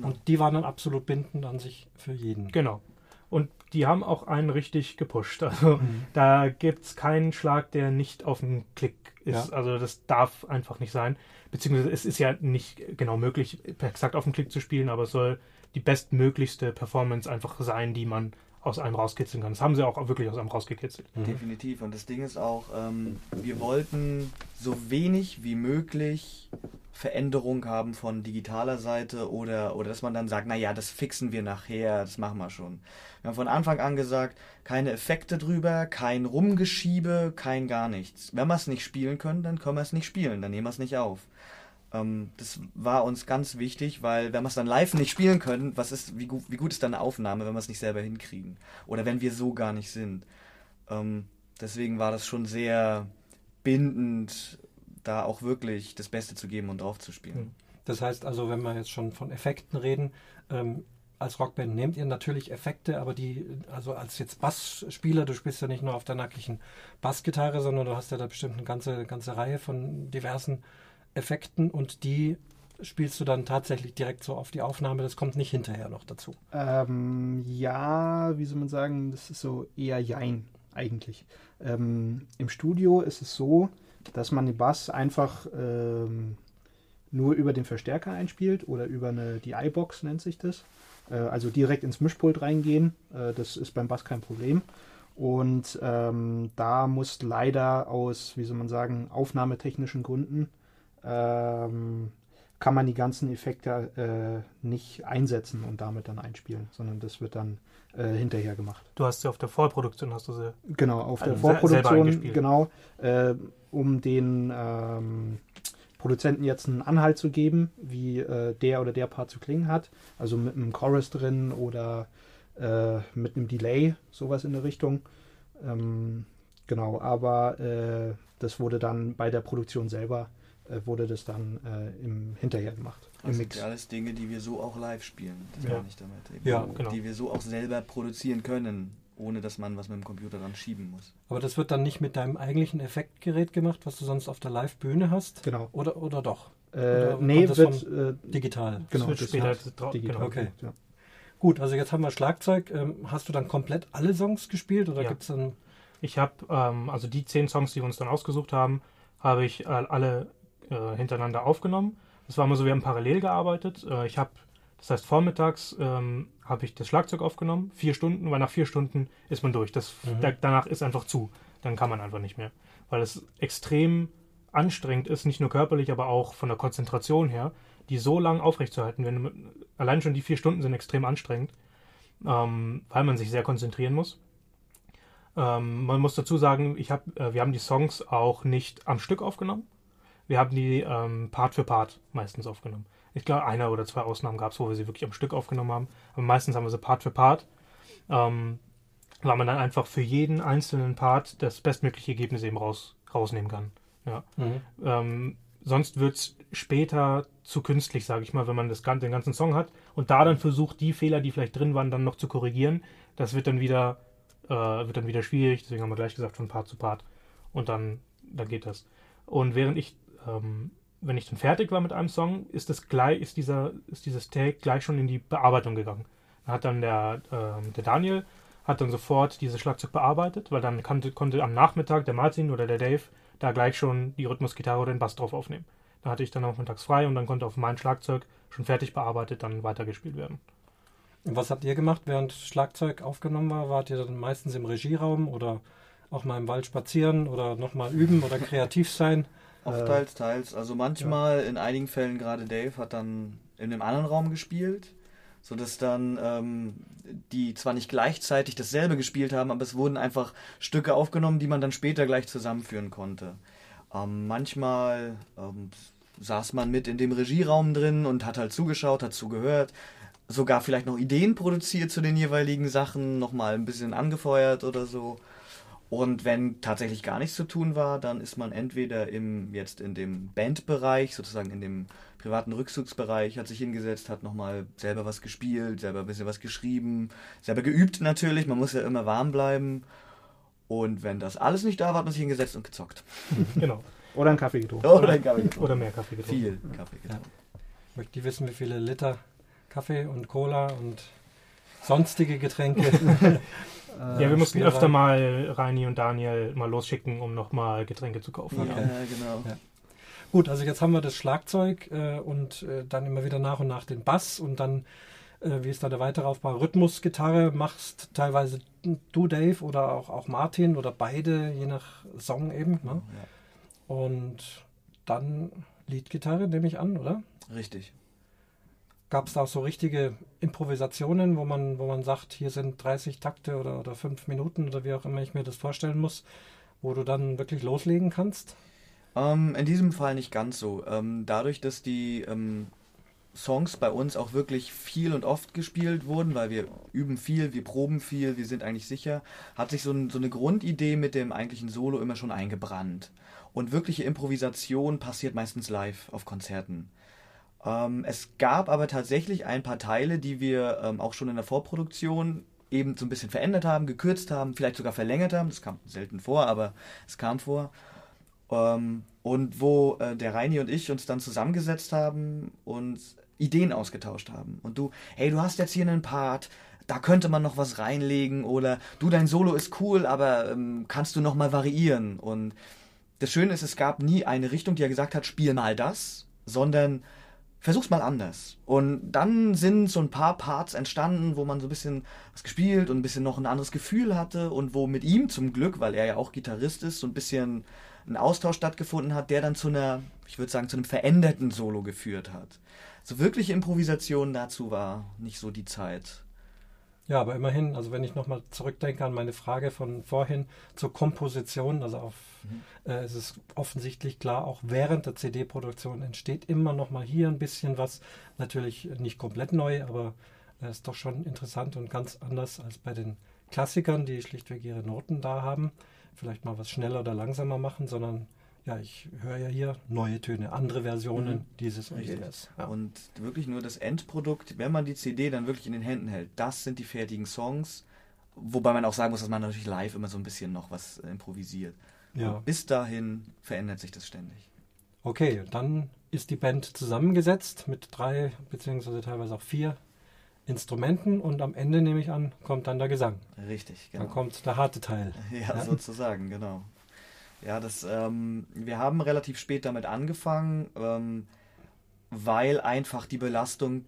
Und die waren dann absolut bindend an sich für jeden. Genau. Und die haben auch einen richtig gepusht. Also Mhm. da gibt es keinen Schlag, der nicht auf den Klick ist. Ja. Also das darf einfach nicht sein. Beziehungsweise es ist ja nicht genau möglich, exakt auf den Klick zu spielen, aber es soll die bestmöglichste Performance einfach sein, die man aus einem rauskitzeln kann. Das haben sie auch wirklich aus einem rausgekitzelt. Mhm. Definitiv. Und das Ding ist auch, ähm, wir wollten so wenig wie möglich Veränderung haben von digitaler Seite oder, oder dass man dann sagt, naja, das fixen wir nachher, das machen wir schon. Wir haben von Anfang an gesagt, keine Effekte drüber, kein Rumgeschiebe, kein gar nichts. Wenn wir es nicht spielen können, dann können wir es nicht spielen, dann nehmen wir es nicht auf. Ähm, das war uns ganz wichtig, weil wenn wir es dann live nicht spielen können, was ist, wie, gut, wie gut ist dann eine Aufnahme, wenn wir es nicht selber hinkriegen? Oder wenn wir so gar nicht sind? Ähm, deswegen war das schon sehr bindend, da auch wirklich das Beste zu geben und drauf zu spielen. Mhm. Das heißt also, wenn wir jetzt schon von Effekten reden, ähm, als Rockband nehmt ihr natürlich Effekte, aber die, also als jetzt Bassspieler, du spielst ja nicht nur auf der nacklichen Bassgitarre, sondern du hast ja da bestimmt eine ganze, ganze Reihe von diversen Effekten und die spielst du dann tatsächlich direkt so auf die Aufnahme, das kommt nicht hinterher noch dazu. Ähm, ja, wie soll man sagen, das ist so eher Jein eigentlich. Ähm, Im Studio ist es so, dass man den Bass einfach ähm, nur über den Verstärker einspielt oder über eine DI-Box nennt sich das. Äh, also direkt ins Mischpult reingehen. Äh, das ist beim Bass kein Problem. Und ähm, da muss leider aus, wie soll man sagen, aufnahmetechnischen Gründen ähm, kann man die ganzen Effekte äh, nicht einsetzen und damit dann einspielen, sondern das wird dann äh, hinterher gemacht. Du hast sie auf der Vorproduktion, hast du sie. Genau, auf der Also selber Vorproduktion, genau, äh, um den ähm, Produzenten jetzt einen Anhalt zu geben, wie äh, der oder der Part zu klingen hat. Also mit einem Chorus drin oder äh, mit einem Delay, sowas in der Richtung. Ähm, genau, aber äh, das wurde dann bei der Produktion selber, wurde das dann äh, im Hinterher gemacht, Das im sind Mix. ja alles Dinge, die wir so auch live spielen. Das Ja. meine ich damit. Eben. Ja, genau. Die wir so auch selber produzieren können, ohne dass man was mit dem Computer dran schieben muss. Aber das wird dann nicht mit deinem eigentlichen Effektgerät gemacht, was du sonst auf der Live-Bühne hast? Genau. Oder, oder doch? Äh, Oder nee, wird äh, Digital. genau, wird das später hat dra- digital. genau. Okay. Ja. Gut, also jetzt haben wir Schlagzeug. Ähm, hast du dann komplett alle Songs gespielt oder Ja. gibt es dann Ich habe, ähm, also die zehn Songs, die wir uns dann ausgesucht haben, habe ich äh, alle äh, hintereinander aufgenommen. Das war immer so, wir haben parallel gearbeitet. Äh, ich habe Das heißt, vormittags ähm, habe ich das Schlagzeug aufgenommen, vier Stunden, weil nach vier Stunden ist man durch. Das, Mhm. da, danach ist einfach zu. Dann kann man einfach nicht mehr. Weil es extrem anstrengend ist, nicht nur körperlich, aber auch von der Konzentration her, die so lang aufrechtzuerhalten. Wenn, du- allein schon die vier Stunden sind extrem anstrengend, ähm, weil man sich sehr konzentrieren muss. Ähm, man muss dazu sagen, ich hab, äh, wir haben die Songs auch nicht am Stück aufgenommen. Wir haben die ähm, Part für Part meistens aufgenommen. Ich glaube, einer oder zwei Ausnahmen gab es, wo wir sie wirklich am Stück aufgenommen haben. Aber meistens haben wir sie Part für Part. Ähm, weil man dann einfach für jeden einzelnen Part das bestmögliche Ergebnis eben raus, rausnehmen kann. Ja. Mhm. Ähm, sonst wird es später zu künstlich, sage ich mal, wenn man das, den ganzen Song hat und da dann versucht, die Fehler, die vielleicht drin waren, dann noch zu korrigieren. Das wird dann wieder, äh, wird dann wieder schwierig, deswegen haben wir gleich gesagt, von Part zu Part. Und dann, dann geht das. Und während ich, ähm, wenn ich dann fertig war mit einem Song, ist das gleich, ist dieser, ist dieses Take gleich schon in die Bearbeitung gegangen. Da hat dann der, ähm, der Daniel hat dann sofort dieses Schlagzeug bearbeitet, weil dann konnte, konnte am Nachmittag der Martin oder der Dave da gleich schon die Rhythmusgitarre oder den Bass drauf aufnehmen. Da hatte ich dann nachmittags frei und dann konnte auf mein Schlagzeug schon fertig bearbeitet dann weitergespielt werden. Und was habt ihr gemacht, während Schlagzeug aufgenommen war? Wart ihr dann meistens im Regieraum oder auch mal im Wald spazieren oder nochmal üben oder kreativ sein? Auch Äh, teils, teils. Also manchmal, in einigen Fällen, gerade Dave hat dann in einem anderen Raum gespielt, sodass dann ähm, die zwar nicht gleichzeitig dasselbe gespielt haben, aber es wurden einfach Stücke aufgenommen, die man dann später gleich zusammenführen konnte. Ähm, manchmal ähm, saß man mit in dem Regieraum drin und hat halt zugeschaut, hat zugehört, sogar vielleicht noch Ideen produziert zu den jeweiligen Sachen, nochmal ein bisschen angefeuert oder so. Und wenn tatsächlich gar nichts zu tun war, dann ist man entweder im, jetzt in dem Bandbereich, sozusagen in dem privaten Rückzugsbereich, hat sich hingesetzt, hat nochmal selber was gespielt, selber ein bisschen was geschrieben, selber geübt natürlich, man muss ja immer warm bleiben. Und wenn das alles nicht da war, hat man sich hingesetzt und gezockt. Genau. Oder einen Kaffee getrunken. Oder ein Kaffee getrunken. Oder mehr Kaffee getrunken. Viel Kaffee getrunken. Ich möchte wissen, wie viele Liter Kaffee und Cola und sonstige Getränke. Ja, wir mussten Spielraum. öfter mal Reini und Daniel mal losschicken, um nochmal Getränke zu kaufen. Okay. Ja, genau. Ja. Gut, also jetzt haben wir das Schlagzeug äh, und äh, dann immer wieder nach und nach den Bass und dann, äh, wie ist da der weitere Aufbau? Rhythmusgitarre machst teilweise du, Dave, oder auch, auch Martin oder beide, je nach Song eben. Ne? Ja, Und dann Leadgitarre, nehme ich an, oder? richtig. Gab es da auch so richtige Improvisationen, wo man, wo man sagt, hier sind 30 Takte oder, oder 5 Minuten oder wie auch immer ich mir das vorstellen muss, wo du dann wirklich loslegen kannst? Ähm, in diesem Fall nicht ganz so. Ähm, dadurch, dass die ähm, Songs bei uns auch wirklich viel und oft gespielt wurden, weil wir üben viel, wir proben viel, wir sind eigentlich sicher, hat sich so, ein, so eine Grundidee mit dem eigentlichen Solo immer schon eingebrannt. Und wirkliche Improvisation passiert meistens live auf Konzerten. Ähm, es gab aber tatsächlich ein paar Teile, die wir ähm, auch schon in der Vorproduktion eben so ein bisschen verändert haben, gekürzt haben, vielleicht sogar verlängert haben. Das kam selten vor, aber es kam vor. Ähm, und wo äh, der Reini und ich uns dann zusammengesetzt haben und Ideen ausgetauscht haben. Und du, hey, du hast jetzt hier einen Part, da könnte man noch was reinlegen oder du, dein Solo ist cool, aber ähm, kannst du noch mal variieren? Und das Schöne ist, es gab nie eine Richtung, die er gesagt hat, spiel mal das, sondern versuch's mal anders. Und dann sind so ein paar Parts entstanden, wo man so ein bisschen was gespielt und ein bisschen noch ein anderes Gefühl hatte und wo mit ihm zum Glück, weil er ja auch Gitarrist ist, so ein bisschen ein Austausch stattgefunden hat, der dann zu einer, ich würde sagen, zu einem veränderten Solo geführt hat. So wirkliche Improvisation dazu war nicht so die Zeit. Ja, aber immerhin, also wenn ich nochmal zurückdenke an meine Frage von vorhin zur Komposition, also auf, äh, es ist offensichtlich klar, auch während der CD-Produktion entsteht immer nochmal hier ein bisschen was, natürlich nicht komplett neu, aber äh, ist doch schon interessant und ganz anders als bei den Klassikern, die schlichtweg ihre Noten da haben, vielleicht mal was schneller oder langsamer machen, sondern ja, ich höre ja hier neue Töne, andere Versionen Mhm. dieses und jenes. Ja. Und wirklich nur das Endprodukt, wenn man die CD dann wirklich in den Händen hält, das sind die fertigen Songs. Wobei man auch sagen muss, dass man natürlich live immer so ein bisschen noch was äh, improvisiert. Ja. Bis dahin verändert sich das ständig. Okay, dann ist die Band zusammengesetzt mit drei beziehungsweise teilweise auch vier Instrumenten und am Ende nehme ich an, kommt dann der Gesang. Richtig, Dann genau. kommt der harte Teil. Ja, Ja. sozusagen, genau. Ja, das, ähm, wir haben relativ spät damit angefangen, ähm, weil einfach die Belastung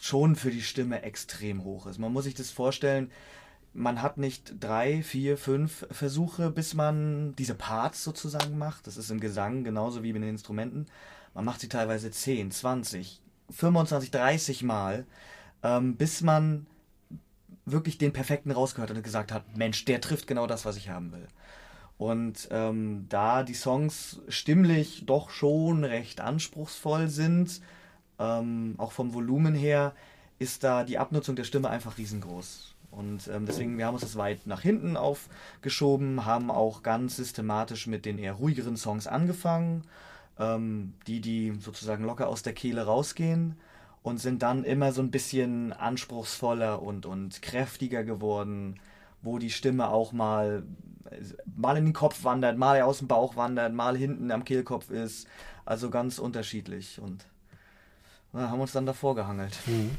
schon für die Stimme extrem hoch ist. Man muss sich das vorstellen, man hat nicht drei, vier, fünf Versuche, bis man diese Parts sozusagen macht. Das ist im Gesang genauso wie mit den Instrumenten. Man macht sie teilweise 10, 20, 25, 30 Mal, ähm, bis man wirklich den perfekten rausgehört hat und gesagt hat, Mensch, der trifft genau das, was ich haben will. Und ähm, da die Songs stimmlich doch schon recht anspruchsvoll sind, ähm, auch vom Volumen her, ist da die Abnutzung der Stimme einfach riesengroß. Und ähm, deswegen, wir haben uns das weit nach hinten aufgeschoben, haben auch ganz systematisch mit den eher ruhigeren Songs angefangen, ähm, die, die sozusagen locker aus der Kehle rausgehen und sind dann immer so ein bisschen anspruchsvoller und, und kräftiger geworden, wo die Stimme auch mal, mal in den Kopf wandert, mal aus dem Bauch wandert, mal hinten am Kehlkopf ist. Also ganz unterschiedlich und na, haben uns dann davor gehangelt. Mhm.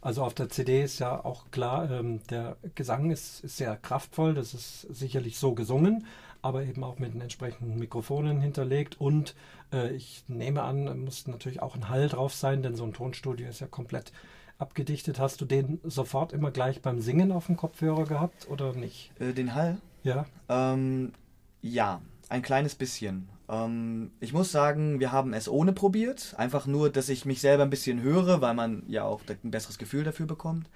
Also auf der CD ist ja auch klar, ähm, der Gesang ist, ist, sehr kraftvoll, das ist sicherlich so gesungen, aber eben auch mit den entsprechenden Mikrofonen hinterlegt und äh, ich nehme an, muss natürlich auch ein Hall drauf sein, denn so ein Tonstudio ist ja komplett abgedichtet. Hast du den sofort immer gleich beim Singen auf dem Kopfhörer gehabt oder nicht? Äh, den Hall? Ja. Ähm, ja, ein kleines bisschen. Ähm, ich muss sagen, wir haben es ohne probiert. Einfach nur, dass ich mich selber ein bisschen höre, weil man ja auch ein besseres Gefühl dafür bekommt.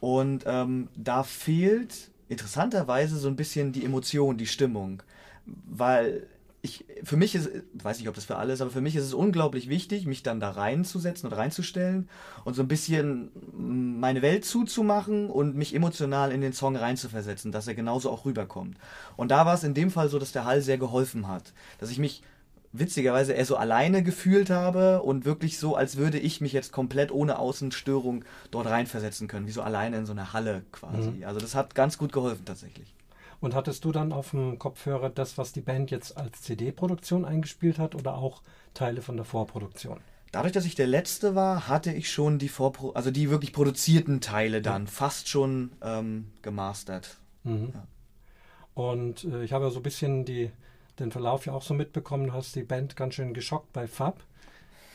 Und ähm, da fehlt interessanterweise so ein bisschen die Emotion, die Stimmung. Weil ich, für mich ist, weiß nicht, ob das für alle ist, aber für mich ist es unglaublich wichtig, mich dann da reinzusetzen und reinzustellen und so ein bisschen meine Welt zuzumachen und mich emotional in den Song reinzuversetzen, dass er genauso auch rüberkommt. Und da war es in dem Fall so, dass der Hall sehr geholfen hat, dass ich mich witzigerweise eher so alleine gefühlt habe und wirklich so, als würde ich mich jetzt komplett ohne Außenstörung dort reinversetzen können, wie so alleine in so einer Halle quasi. Mhm. Also das hat ganz gut geholfen tatsächlich. Und hattest du dann auf dem Kopfhörer das, was die Band jetzt als CD-Produktion eingespielt hat oder auch Teile von der Vorproduktion? Dadurch, dass ich der Letzte war, hatte ich schon die Vorpro also die wirklich produzierten Teile dann ja. fast schon ähm, gemastert. Mhm. Ja. Und äh, ich habe ja so ein bisschen die, den Verlauf ja auch so mitbekommen, du hast die Band ganz schön geschockt bei Fab.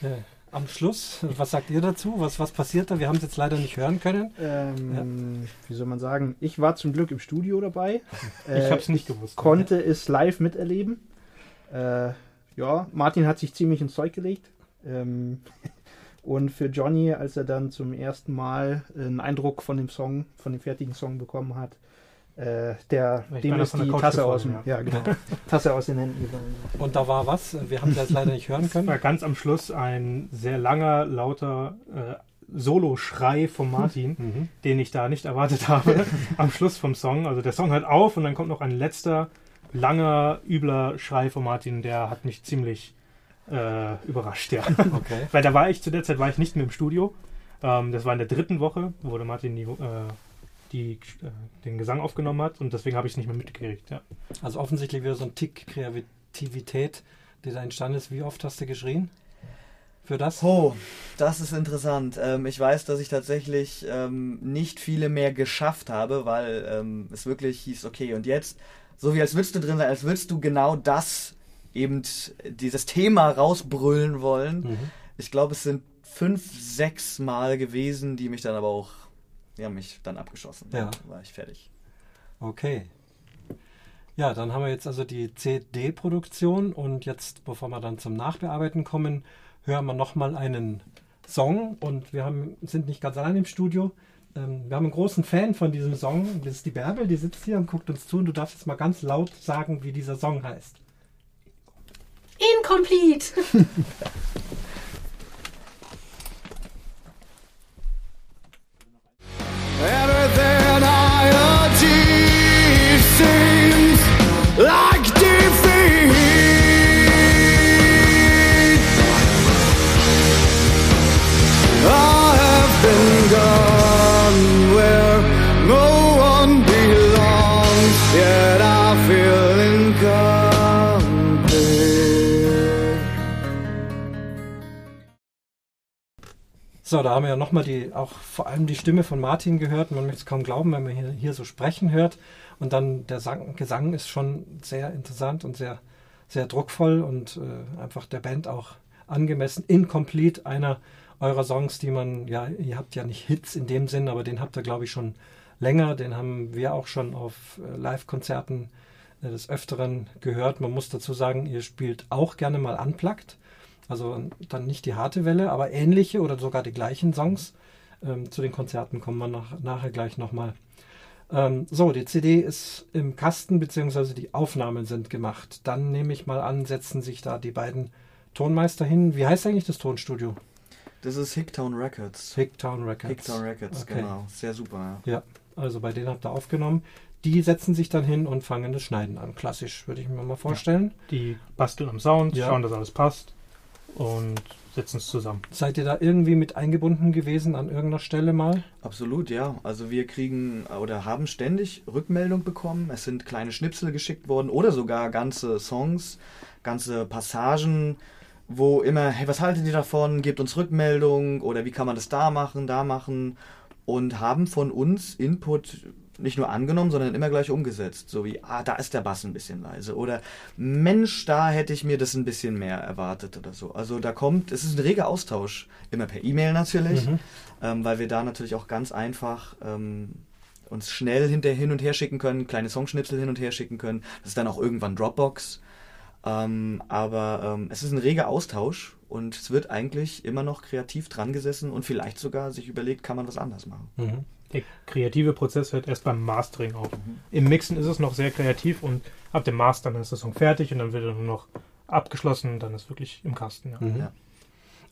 Äh, am Schluss. Was sagt ihr dazu? Was, was passiert da? Wir haben es jetzt leider nicht hören können. Ähm, ja. Wie soll man sagen? Ich war zum Glück im Studio dabei. Äh, ich habe es nicht gewusst. Konnte ja. es live miterleben. Äh, ja, Martin hat sich ziemlich ins Zeug gelegt. Ähm, und für Johnny, als er dann zum ersten Mal einen Eindruck von dem Song, von dem fertigen Song bekommen hat, äh, der, dem ist die Tasse aus, dem, ja. ja genau, Tasse aus den Händen gefallen. Und da war was? Wir haben das leider nicht hören können. Es war ganz am Schluss ein sehr langer, lauter äh, Solo-Schrei von Martin, mhm. den ich da nicht erwartet habe am Schluss vom Song. Also der Song hört auf und dann kommt noch ein letzter, langer, übler Schrei von Martin, der hat mich ziemlich äh, überrascht, ja. Okay. Weil da war ich, zu der Zeit war ich nicht mehr im Studio. Ähm, das war in der dritten Woche, wo der Martin die, äh, die äh, den Gesang aufgenommen hat und deswegen habe ich es nicht mehr mitgekriegt. Ja. Also offensichtlich wieder so ein Tick Kreativität, der da entstanden ist. Wie oft hast du geschrien? Für das? Oh, das ist interessant. Ähm, ich weiß, dass ich tatsächlich ähm, nicht viele mehr geschafft habe, weil ähm, es wirklich hieß, okay, und jetzt, so wie als würdest du drin sein, als würdest du genau das, eben dieses Thema rausbrüllen wollen. Mhm. Ich glaube, es sind fünf, sechs Mal gewesen, die mich dann aber auch die haben mich dann abgeschossen. Ja. Dann war ich fertig. Okay. Ja, dann haben wir jetzt also die CD-Produktion und jetzt, bevor wir dann zum Nachbearbeiten kommen, hören wir nochmal einen Song und wir haben, sind nicht ganz allein im Studio. Ähm, wir haben einen großen Fan von diesem Song. Das ist die Bärbel, die sitzt hier und guckt uns zu und du darfst jetzt mal ganz laut sagen, wie dieser Song heißt. Incomplete! So, da haben wir ja nochmal die, auch vor allem die Stimme von Martin gehört. Man möchte es kaum glauben, wenn man hier, hier so sprechen hört. Und dann der Sang, Gesang ist schon sehr interessant und sehr, sehr druckvoll und äh, einfach der Band auch angemessen. Incomplete, einer eurer Songs, die man, ja, ihr habt ja nicht Hits in dem Sinn, aber den habt ihr, glaube ich, schon länger. Den haben wir auch schon auf äh, Live-Konzerten äh, des Öfteren gehört. Man muss dazu sagen, ihr spielt auch gerne mal unplugged. Also dann nicht die harte Welle, aber ähnliche oder sogar die gleichen Songs. Ähm, zu den Konzerten kommen wir nach, nachher gleich nochmal. Ähm, so, die CD ist im Kasten, beziehungsweise die Aufnahmen sind gemacht. Dann nehme ich mal an, setzen sich da die beiden Tonmeister hin. Wie heißt eigentlich das Tonstudio? Das ist Hicktown Records. Hicktown Records. Hicktown Records, Okay. genau. Sehr super. Ja. Ja, also bei denen habt ihr aufgenommen. Die setzen sich dann hin und fangen das Schneiden an. Klassisch, würde ich mir mal vorstellen. Die basteln am Sound, Ja. schauen, dass alles passt und setzen es zusammen. Seid ihr da irgendwie mit eingebunden gewesen an irgendeiner Stelle mal? Absolut, ja. Also wir kriegen oder haben ständig Rückmeldung bekommen. Es sind kleine Schnipsel geschickt worden oder sogar ganze Songs, ganze Passagen, wo immer, hey, was haltet ihr davon? Gebt uns Rückmeldung oder wie kann man das da machen, da machen und haben von uns Input nicht nur angenommen, sondern immer gleich umgesetzt. So wie, ah, da ist der Bass ein bisschen leise oder Mensch, da hätte ich mir das ein bisschen mehr erwartet oder so. Also da kommt, es ist ein reger Austausch, immer per E-Mail natürlich ähm, weil wir da natürlich auch ganz einfach ähm, uns schnell hinter hin und her schicken können, kleine Songschnipsel hin und her schicken können. Das ist dann auch irgendwann Dropbox. Ähm, aber ähm, es ist ein reger Austausch und es wird eigentlich immer noch kreativ dran gesessen und vielleicht sogar sich überlegt, kann man was anders machen. Mhm. Der kreative Prozess hört erst beim Mastering auf. Im Mixen ist es noch sehr kreativ und ab dem Mastern ist der Song fertig und dann wird er nur noch abgeschlossen und dann ist wirklich im Kasten. Ja. Mhm. Ja.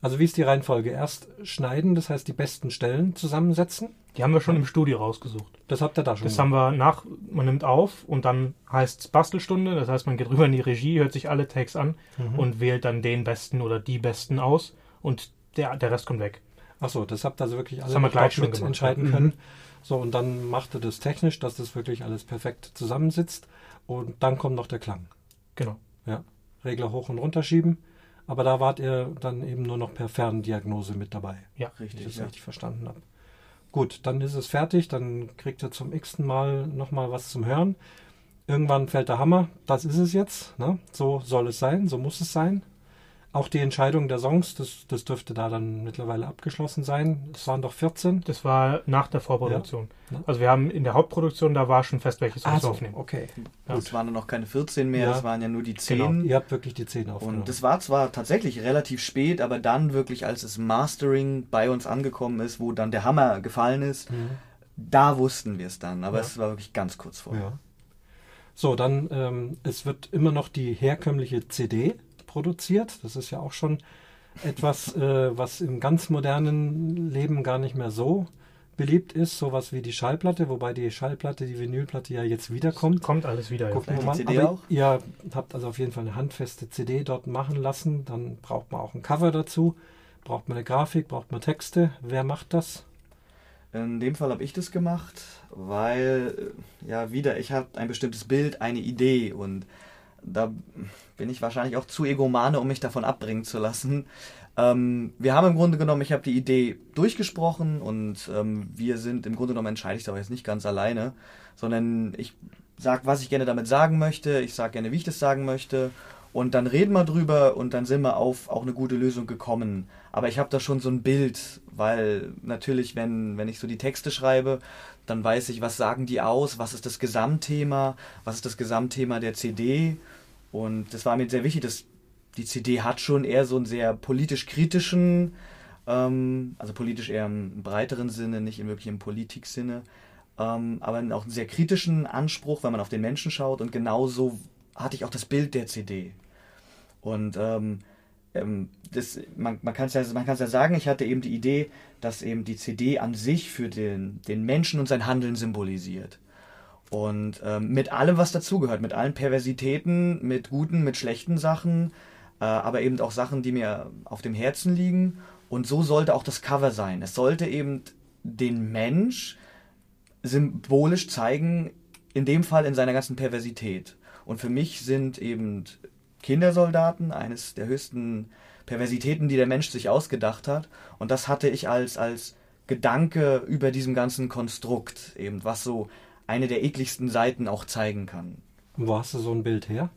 Also wie ist die Reihenfolge? Erst schneiden, das heißt die besten Stellen zusammensetzen. Die haben wir schon im Studio rausgesucht. Das habt ihr da schon. Das haben wir nach, man nimmt auf und dann heißt es Bastelstunde. Das heißt, man geht rüber in die Regie, hört sich alle Tags an Mhm. und wählt dann den besten oder die besten aus und der, der Rest kommt weg. Achso, das habt ihr also wirklich alle wir gleich mit gemacht, entscheiden ja. können. Mhm. So, und dann macht ihr das technisch, dass das wirklich alles perfekt zusammensitzt. Und dann kommt noch der Klang. Genau. Ja. Regler hoch und runter schieben. Aber da wart ihr dann eben nur noch per Ferndiagnose mit dabei. Ja. Wenn ich Richtig, das ja. richtig verstanden habe. Gut, dann ist es fertig, dann kriegt ihr zum x-ten Mal nochmal was zum Hören. Irgendwann fällt der Hammer, das ist es jetzt. Ne? So soll es sein, so muss es sein. Auch die Entscheidung der Songs, das, das dürfte da dann mittlerweile abgeschlossen sein. Es waren doch 14. Das war nach der Vorproduktion. Ja. Also wir haben in der Hauptproduktion, da war schon fest, welche Songs Ah, so, wir aufnehmen. okay. Ja. Es waren dann noch keine 14 mehr, Ja. es waren ja nur die Genau. 10. Ihr habt wirklich die 10 aufgenommen. Und das war zwar tatsächlich relativ spät, aber dann wirklich, als das Mastering bei uns angekommen ist, wo dann der Hammer gefallen ist, Mhm. da wussten wir es dann. Aber Ja. es war wirklich ganz kurz vorher. Ja. So, dann, ähm, es wird immer noch die herkömmliche CD produziert. Das ist ja auch schon etwas, äh, was im ganz modernen Leben gar nicht mehr so beliebt ist. Sowas wie die Schallplatte, wobei die Schallplatte, die Vinylplatte ja jetzt wiederkommt. Kommt alles wieder. Ja. Gucken wir die mal. CD Aber auch? ihr habt also auf jeden Fall eine handfeste CD dort machen lassen. Dann braucht man auch ein Cover dazu. Braucht man eine Grafik, braucht man Texte. Wer macht das? In dem Fall habe ich das gemacht, weil, ja, wieder, ich habe ein bestimmtes Bild, eine Idee und da bin ich wahrscheinlich auch zu egomane, um mich davon abbringen zu lassen. Ähm, wir haben im Grunde genommen, ich habe die Idee durchgesprochen und ähm, wir sind im Grunde genommen entscheide ich aber jetzt nicht ganz alleine, sondern ich sage, was ich gerne damit sagen möchte, ich sage gerne, wie ich das sagen möchte und dann reden wir drüber und dann sind wir auf auch eine gute Lösung gekommen. Aber ich habe da schon so ein Bild, weil natürlich, wenn, wenn ich so die Texte schreibe, dann weiß ich, was sagen die aus, was ist das Gesamtthema, was ist das Gesamtthema der CD. Und das war mir sehr wichtig, dass die CD hat schon eher so einen sehr politisch kritischen, ähm, also politisch eher im breiteren Sinne, nicht im wirklich im Politiksinne, ähm, aber auch einen sehr kritischen Anspruch, wenn man auf den Menschen schaut. Und genauso hatte ich auch das Bild der CD. Und ähm, ähm, das, man, man kann es ja, man ja sagen, ich hatte eben die Idee, dass eben die CD an sich für den, den Menschen und sein Handeln symbolisiert. Und ähm, mit allem, was dazugehört, mit allen Perversitäten, mit guten, mit schlechten Sachen, äh, aber eben auch Sachen, die mir auf dem Herzen liegen. Und so sollte auch das Cover sein. Es sollte eben den Mensch symbolisch zeigen, in dem Fall in seiner ganzen Perversität. Und für mich sind eben Kindersoldaten eines der höchsten Perversitäten, die der Mensch sich ausgedacht hat. Und das hatte ich als, als Gedanke über diesem ganzen Konstrukt, eben was so eine der ekligsten Seiten auch zeigen kann. Wo hast du so ein Bild her?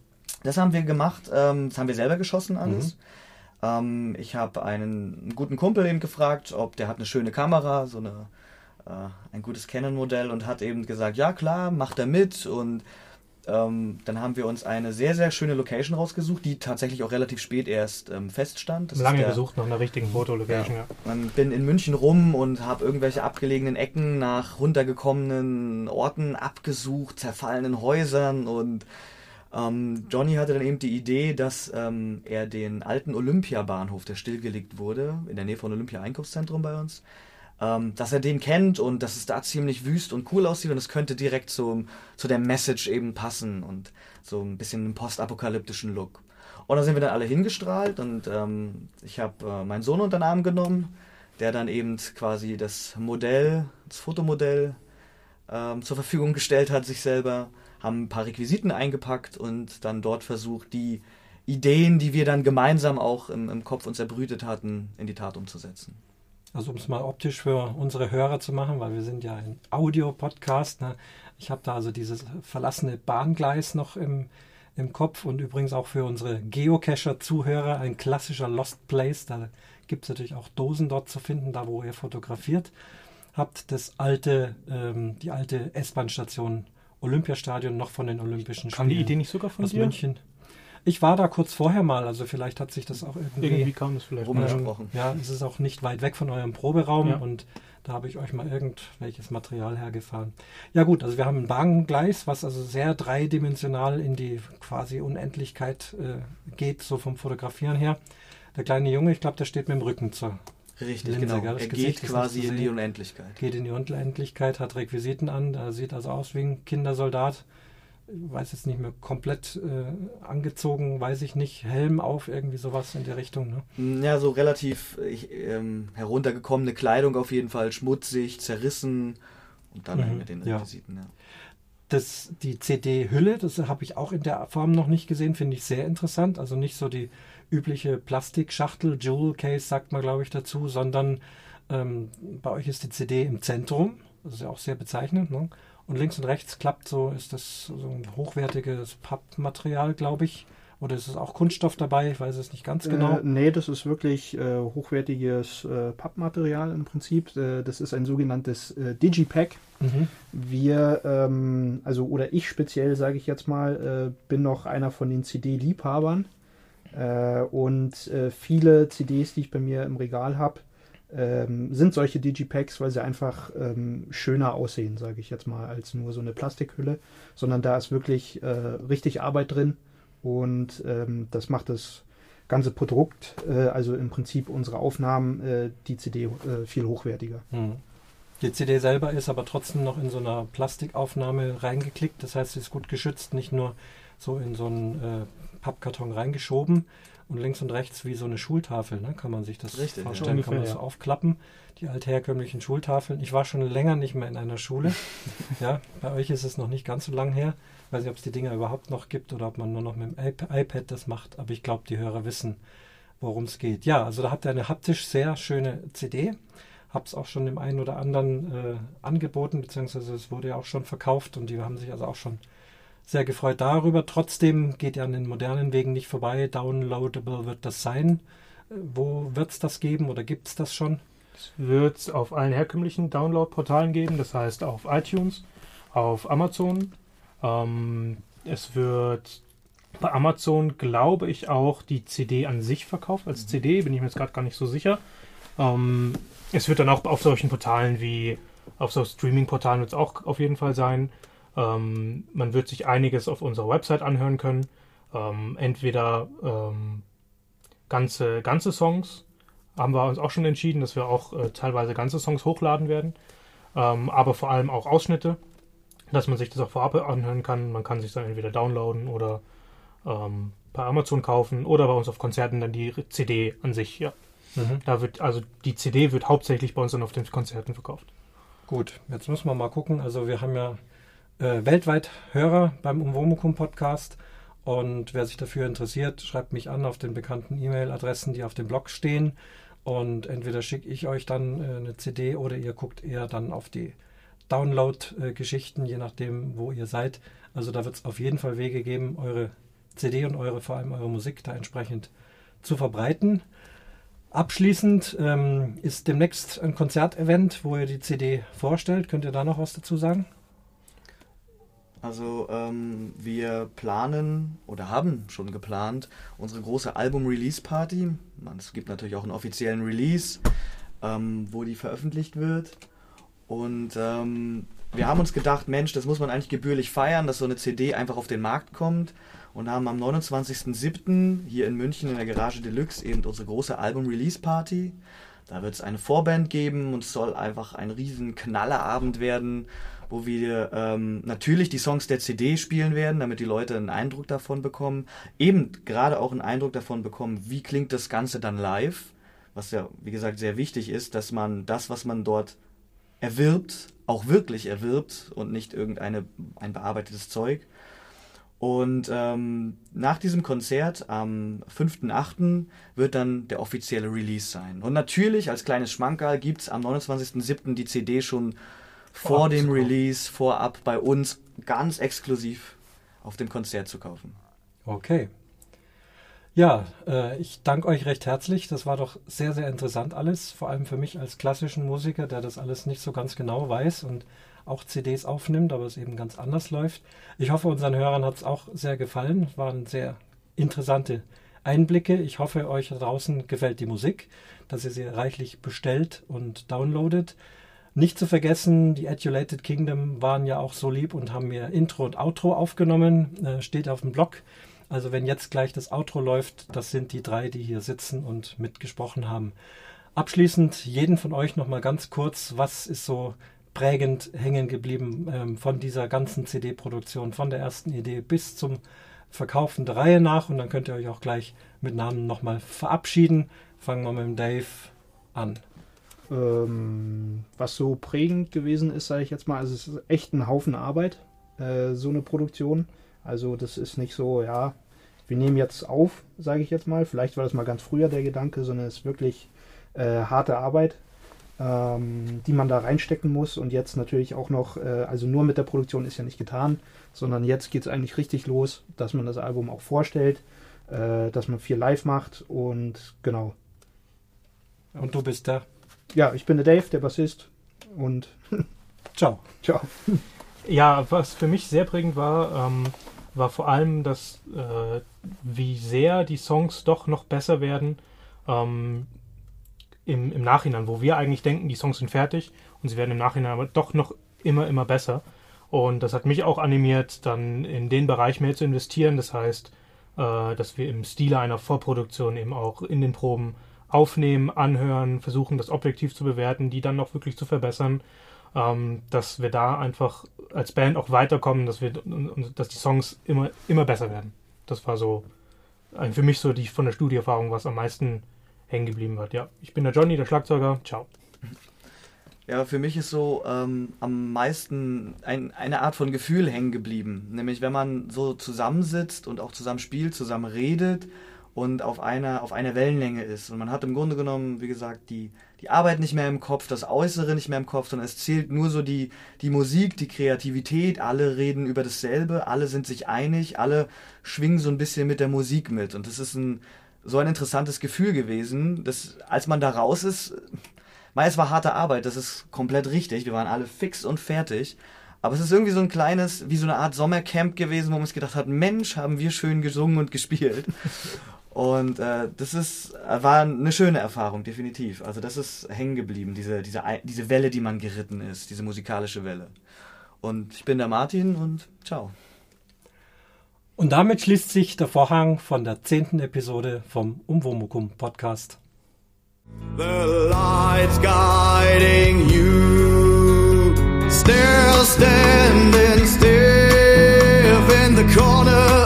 Das haben wir gemacht, ähm, das haben wir selber geschossen alles. Ähm, ich habe einen, einen guten Kumpel eben gefragt, ob der hat eine schöne Kamera, so eine äh, ein gutes Canon-Modell und hat eben gesagt, ja klar, macht er mit und ähm, dann haben wir uns eine sehr, sehr schöne Location rausgesucht, die tatsächlich auch relativ spät erst ähm, feststand. Das Lange der, gesucht nach einer richtigen Fotolocation, ja. Man bin in München rum und habe irgendwelche abgelegenen Ecken nach runtergekommenen Orten abgesucht, zerfallenen Häusern und ähm, Johnny hatte dann eben die Idee, dass ähm, er den alten Olympiabahnhof, der stillgelegt wurde, in der Nähe von Olympia Einkaufszentrum bei uns, ähm, dass er den kennt und dass es da ziemlich wüst und cool aussieht und es könnte direkt so zu der Message eben passen und so ein bisschen einen postapokalyptischen Look. Und da sind wir dann alle hingestrahlt und ähm, ich habe äh, meinen Sohn unter den Arm genommen, der dann eben quasi das Modell, das Fotomodell ähm, zur Verfügung gestellt hat, sich selber, haben ein paar Requisiten eingepackt und dann dort versucht, die Ideen, die wir dann gemeinsam auch im, im Kopf uns erbrütet hatten, in die Tat umzusetzen. Also um es mal optisch für unsere Hörer zu machen, weil wir sind ja ein Audio-Podcast. Ne? Ich habe da also dieses verlassene Bahngleis noch im, im Kopf und übrigens auch für unsere Geocacher-Zuhörer ein klassischer Lost Place. Da gibt es natürlich auch Dosen dort zu finden, da wo ihr fotografiert habt. Das alte, ähm, die alte S-Bahn-Station Olympiastadion noch von den Olympischen Kam die Spielen Idee nicht sogar von aus dir? München. Ich war da kurz vorher mal, also vielleicht hat sich das auch irgendwie Irgendwie kam das vielleicht. Rum- mal. Umgesprochen. ja, es ist auch nicht weit weg von eurem Proberaum Ja. und da habe ich euch mal irgendwelches Material hergefahren. Ja gut, also wir haben ein Bahngleis, was also sehr dreidimensional in die quasi Unendlichkeit äh, geht, so vom Fotografieren her. Der kleine Junge, ich glaube, der steht mit dem Rücken zur, Richtig, Linse, genau. Er Gesicht geht quasi in die. Unendlichkeit. geht in die Unendlichkeit, hat Requisiten an, da sieht also aus wie ein Kindersoldat. Ich weiß jetzt nicht mehr komplett äh, angezogen, weiß ich nicht, Helm auf, irgendwie sowas in der Richtung. Ne? Ja, so relativ ich, ähm, heruntergekommene Kleidung auf jeden Fall, schmutzig, zerrissen und dann Mhm, halt mit den ja. Requisiten. Ja. Das, die CD-Hülle, das habe ich auch in der Form noch nicht gesehen, finde ich sehr interessant. Also nicht so die übliche Plastikschachtel, Jewel Case sagt man, glaube ich, dazu, sondern ähm, bei euch ist die CD im Zentrum. Das ist ja auch sehr bezeichnend. Ne? Und links und rechts klappt so, ist das so ein hochwertiges Pappmaterial, glaube ich. Oder ist es auch Kunststoff dabei? Ich weiß es nicht ganz genau. Äh, nee, das ist wirklich äh, hochwertiges äh, Pappmaterial im Prinzip. Äh, das ist ein sogenanntes äh, Digipack. Mhm. Wir, ähm, also oder ich speziell, sage ich jetzt mal, äh, bin noch einer von den CD-Liebhabern. Äh, und viele CDs, die ich bei mir im Regal habe, ähm, sind solche Digipacks, weil sie einfach ähm, schöner aussehen, sage ich jetzt mal, als nur so eine Plastikhülle. Sondern da ist wirklich äh, richtig Arbeit drin und ähm, das macht das ganze Produkt, äh, also im Prinzip unsere Aufnahmen, äh, die CD äh, viel hochwertiger. Mhm. Die CD selber ist aber trotzdem noch in so einer Plastikaufnahme reingeklickt. Das heißt, sie ist gut geschützt, nicht nur so in so einen äh, Pappkarton reingeschoben und links und rechts wie so eine Schultafel, ne? kann man sich das Richtig, ja. vorstellen, kann man das ja. aufklappen. Die altherkömmlichen Schultafeln. Ich war schon länger nicht mehr in einer Schule. ja, bei euch ist es noch nicht ganz so lang her. Ich weiß nicht, ob es die Dinger überhaupt noch gibt oder ob man nur noch mit dem iP- iPad das macht, aber ich glaube, die Hörer wissen, worum es geht. Ja, also da habt ihr eine haptisch sehr schöne CD. Hab's auch schon dem einen oder anderen äh, angeboten, beziehungsweise es wurde ja auch schon verkauft und die haben sich also auch schon sehr gefreut darüber. Trotzdem geht ihr an den modernen Wegen nicht vorbei. Downloadable wird das sein. Äh, Wo wird's das geben oder gibt's das schon? Es wird es auf allen herkömmlichen Download-Portalen geben, das heißt auf iTunes, auf Amazon. Ähm, es wird bei Amazon, glaube ich, auch die CD an sich verkauft. Als CD bin ich mir jetzt gerade gar nicht so sicher. Ähm, es wird dann auch auf solchen Portalen wie auf so Streaming-Portalen wird es auch auf jeden Fall sein. Ähm, man wird sich einiges auf unserer Website anhören können. Ähm, entweder ähm, ganze, ganze Songs, haben wir uns auch schon entschieden, dass wir auch äh, teilweise ganze Songs hochladen werden, ähm, aber vor allem auch Ausschnitte, dass man sich das auch vorab anhören kann. Man kann sich dann entweder downloaden oder ähm, bei Amazon kaufen oder bei uns auf Konzerten dann die CD an sich. Ja, da wird also die CD wird hauptsächlich bei uns dann auf den Konzerten verkauft. Gut, jetzt müssen wir mal gucken. Also wir haben ja äh, weltweit Hörer beim Umwomukum Podcast und wer sich dafür interessiert, schreibt mich an auf den bekannten E-Mail-Adressen, die auf dem Blog stehen und entweder schicke ich euch dann äh, eine CD oder ihr guckt eher dann auf die Download-Geschichten, je nachdem, wo ihr seid. Also da wird es auf jeden Fall Wege geben, eure CD und eure vor allem eure Musik da entsprechend zu verbreiten. Abschließend ähm, ist demnächst ein Konzertevent, wo ihr die CD vorstellt. Könnt ihr da noch was dazu sagen? Also ähm, wir planen oder haben schon geplant unsere große Album-Release-Party. Es gibt natürlich auch einen offiziellen Release, ähm, wo die veröffentlicht wird. Und ähm, wir haben uns gedacht, Mensch, das muss man eigentlich gebührlich feiern, dass so eine CD einfach auf den Markt kommt. Und haben am 29.07. hier in München in der Garage Deluxe eben unsere große Album-Release-Party. Da wird es eine Vorband geben und es soll einfach ein riesen Knallerabend werden, wo wir ähm, natürlich die Songs der CD spielen werden, damit die Leute einen Eindruck davon bekommen. Eben gerade auch einen Eindruck davon bekommen, wie klingt das Ganze dann live. Was ja, wie gesagt, sehr wichtig ist, dass man das, was man dort erwirbt, auch wirklich erwirbt und nicht irgendeine ein bearbeitetes Zeug. Und ähm, nach diesem Konzert am 5.8. wird dann der offizielle Release sein. Und natürlich als kleines Schmankerl gibt es am 29.7. die CD schon vor dem. Release, vorab bei uns ganz exklusiv auf dem Konzert zu kaufen. Okay. Ja, äh, ich danke euch recht herzlich. Das war doch sehr, sehr interessant alles. Vor allem für mich als klassischen Musiker, der das alles nicht so ganz genau weiß und auch CDs aufnimmt, aber es eben ganz anders läuft. Ich hoffe, unseren Hörern hat es auch sehr gefallen. Es waren sehr interessante Einblicke. Ich hoffe, euch draußen gefällt die Musik, dass ihr sie reichlich bestellt und downloadet. Nicht zu vergessen, die Adulated Kingdom waren ja auch so lieb und haben mir Intro und Outro aufgenommen. Äh, steht auf dem Blog. Also wenn jetzt gleich das Outro läuft, das sind die drei, die hier sitzen und mitgesprochen haben. Abschließend jeden von euch nochmal ganz kurz, was ist so prägend hängen geblieben ähm, von dieser ganzen CD-Produktion, von der ersten Idee bis zum Verkaufen der Reihe nach und dann könnt ihr euch auch gleich mit Namen nochmal verabschieden. Fangen wir mit dem Dave an. Ähm, was so prägend gewesen ist, sage ich jetzt mal, also es ist echt ein Haufen Arbeit, äh, so eine Produktion. Also das ist nicht so, ja, wir nehmen jetzt auf, sage ich jetzt mal. Vielleicht war das mal ganz früher der Gedanke, sondern es ist wirklich äh, harte Arbeit, ähm, die man da reinstecken muss. Und jetzt natürlich auch noch, äh, also nur mit der Produktion ist ja nicht getan, sondern jetzt geht es eigentlich richtig los, dass man das Album auch vorstellt, äh, dass man viel live macht und genau. Und du bist da. Ja, ich bin der Dave, der Bassist und Ciao. ciao. Ja, was für mich sehr prägend war, ähm, war vor allem, dass äh, wie sehr die Songs doch noch besser werden ähm, im, im Nachhinein, wo wir eigentlich denken, die Songs sind fertig und sie werden im Nachhinein aber doch noch immer, immer besser. Und das hat mich auch animiert, dann in den Bereich mehr zu investieren. Das heißt, äh, dass wir im Stile einer Vorproduktion eben auch in den Proben aufnehmen, anhören, versuchen, das objektiv zu bewerten, die dann noch wirklich zu verbessern ähm, dass wir da einfach als Band auch weiterkommen, dass wir dass die Songs immer immer besser werden. Das war so für mich so die von der Studieerfahrung, was am meisten hängen geblieben wird. Ja, ich bin der Johnny, der Schlagzeuger. Ciao. Ja, für mich ist so ähm, am meisten ein, eine Art von Gefühl hängen geblieben. Nämlich, wenn man so zusammensitzt und auch zusammen spielt, zusammen redet und auf einer, auf einer Wellenlänge ist. Und man hat im Grunde genommen, wie gesagt, die, die Arbeit nicht mehr im Kopf, das Äußere nicht mehr im Kopf, sondern es zählt nur so die, die Musik, die Kreativität. Alle reden über dasselbe, alle sind sich einig, alle schwingen so ein bisschen mit der Musik mit. Und das ist ein, so ein interessantes Gefühl gewesen, dass als man da raus ist, Mei, es war harte Arbeit, das ist komplett richtig. Wir waren alle fix und fertig. Aber es ist irgendwie so ein kleines, wie so eine Art Sommercamp gewesen, wo man sich gedacht hat, Mensch, haben wir schön gesungen und gespielt. Und äh, das ist, äh, war eine schöne Erfahrung, definitiv. Also das ist hängen geblieben, diese, diese, diese Welle, die man geritten ist, diese musikalische Welle. Und ich bin der Martin und ciao. Und damit schließt sich der Vorhang von der zehnten Episode vom Umwomukum Podcast. The light's guiding you, still standing stiff in the corner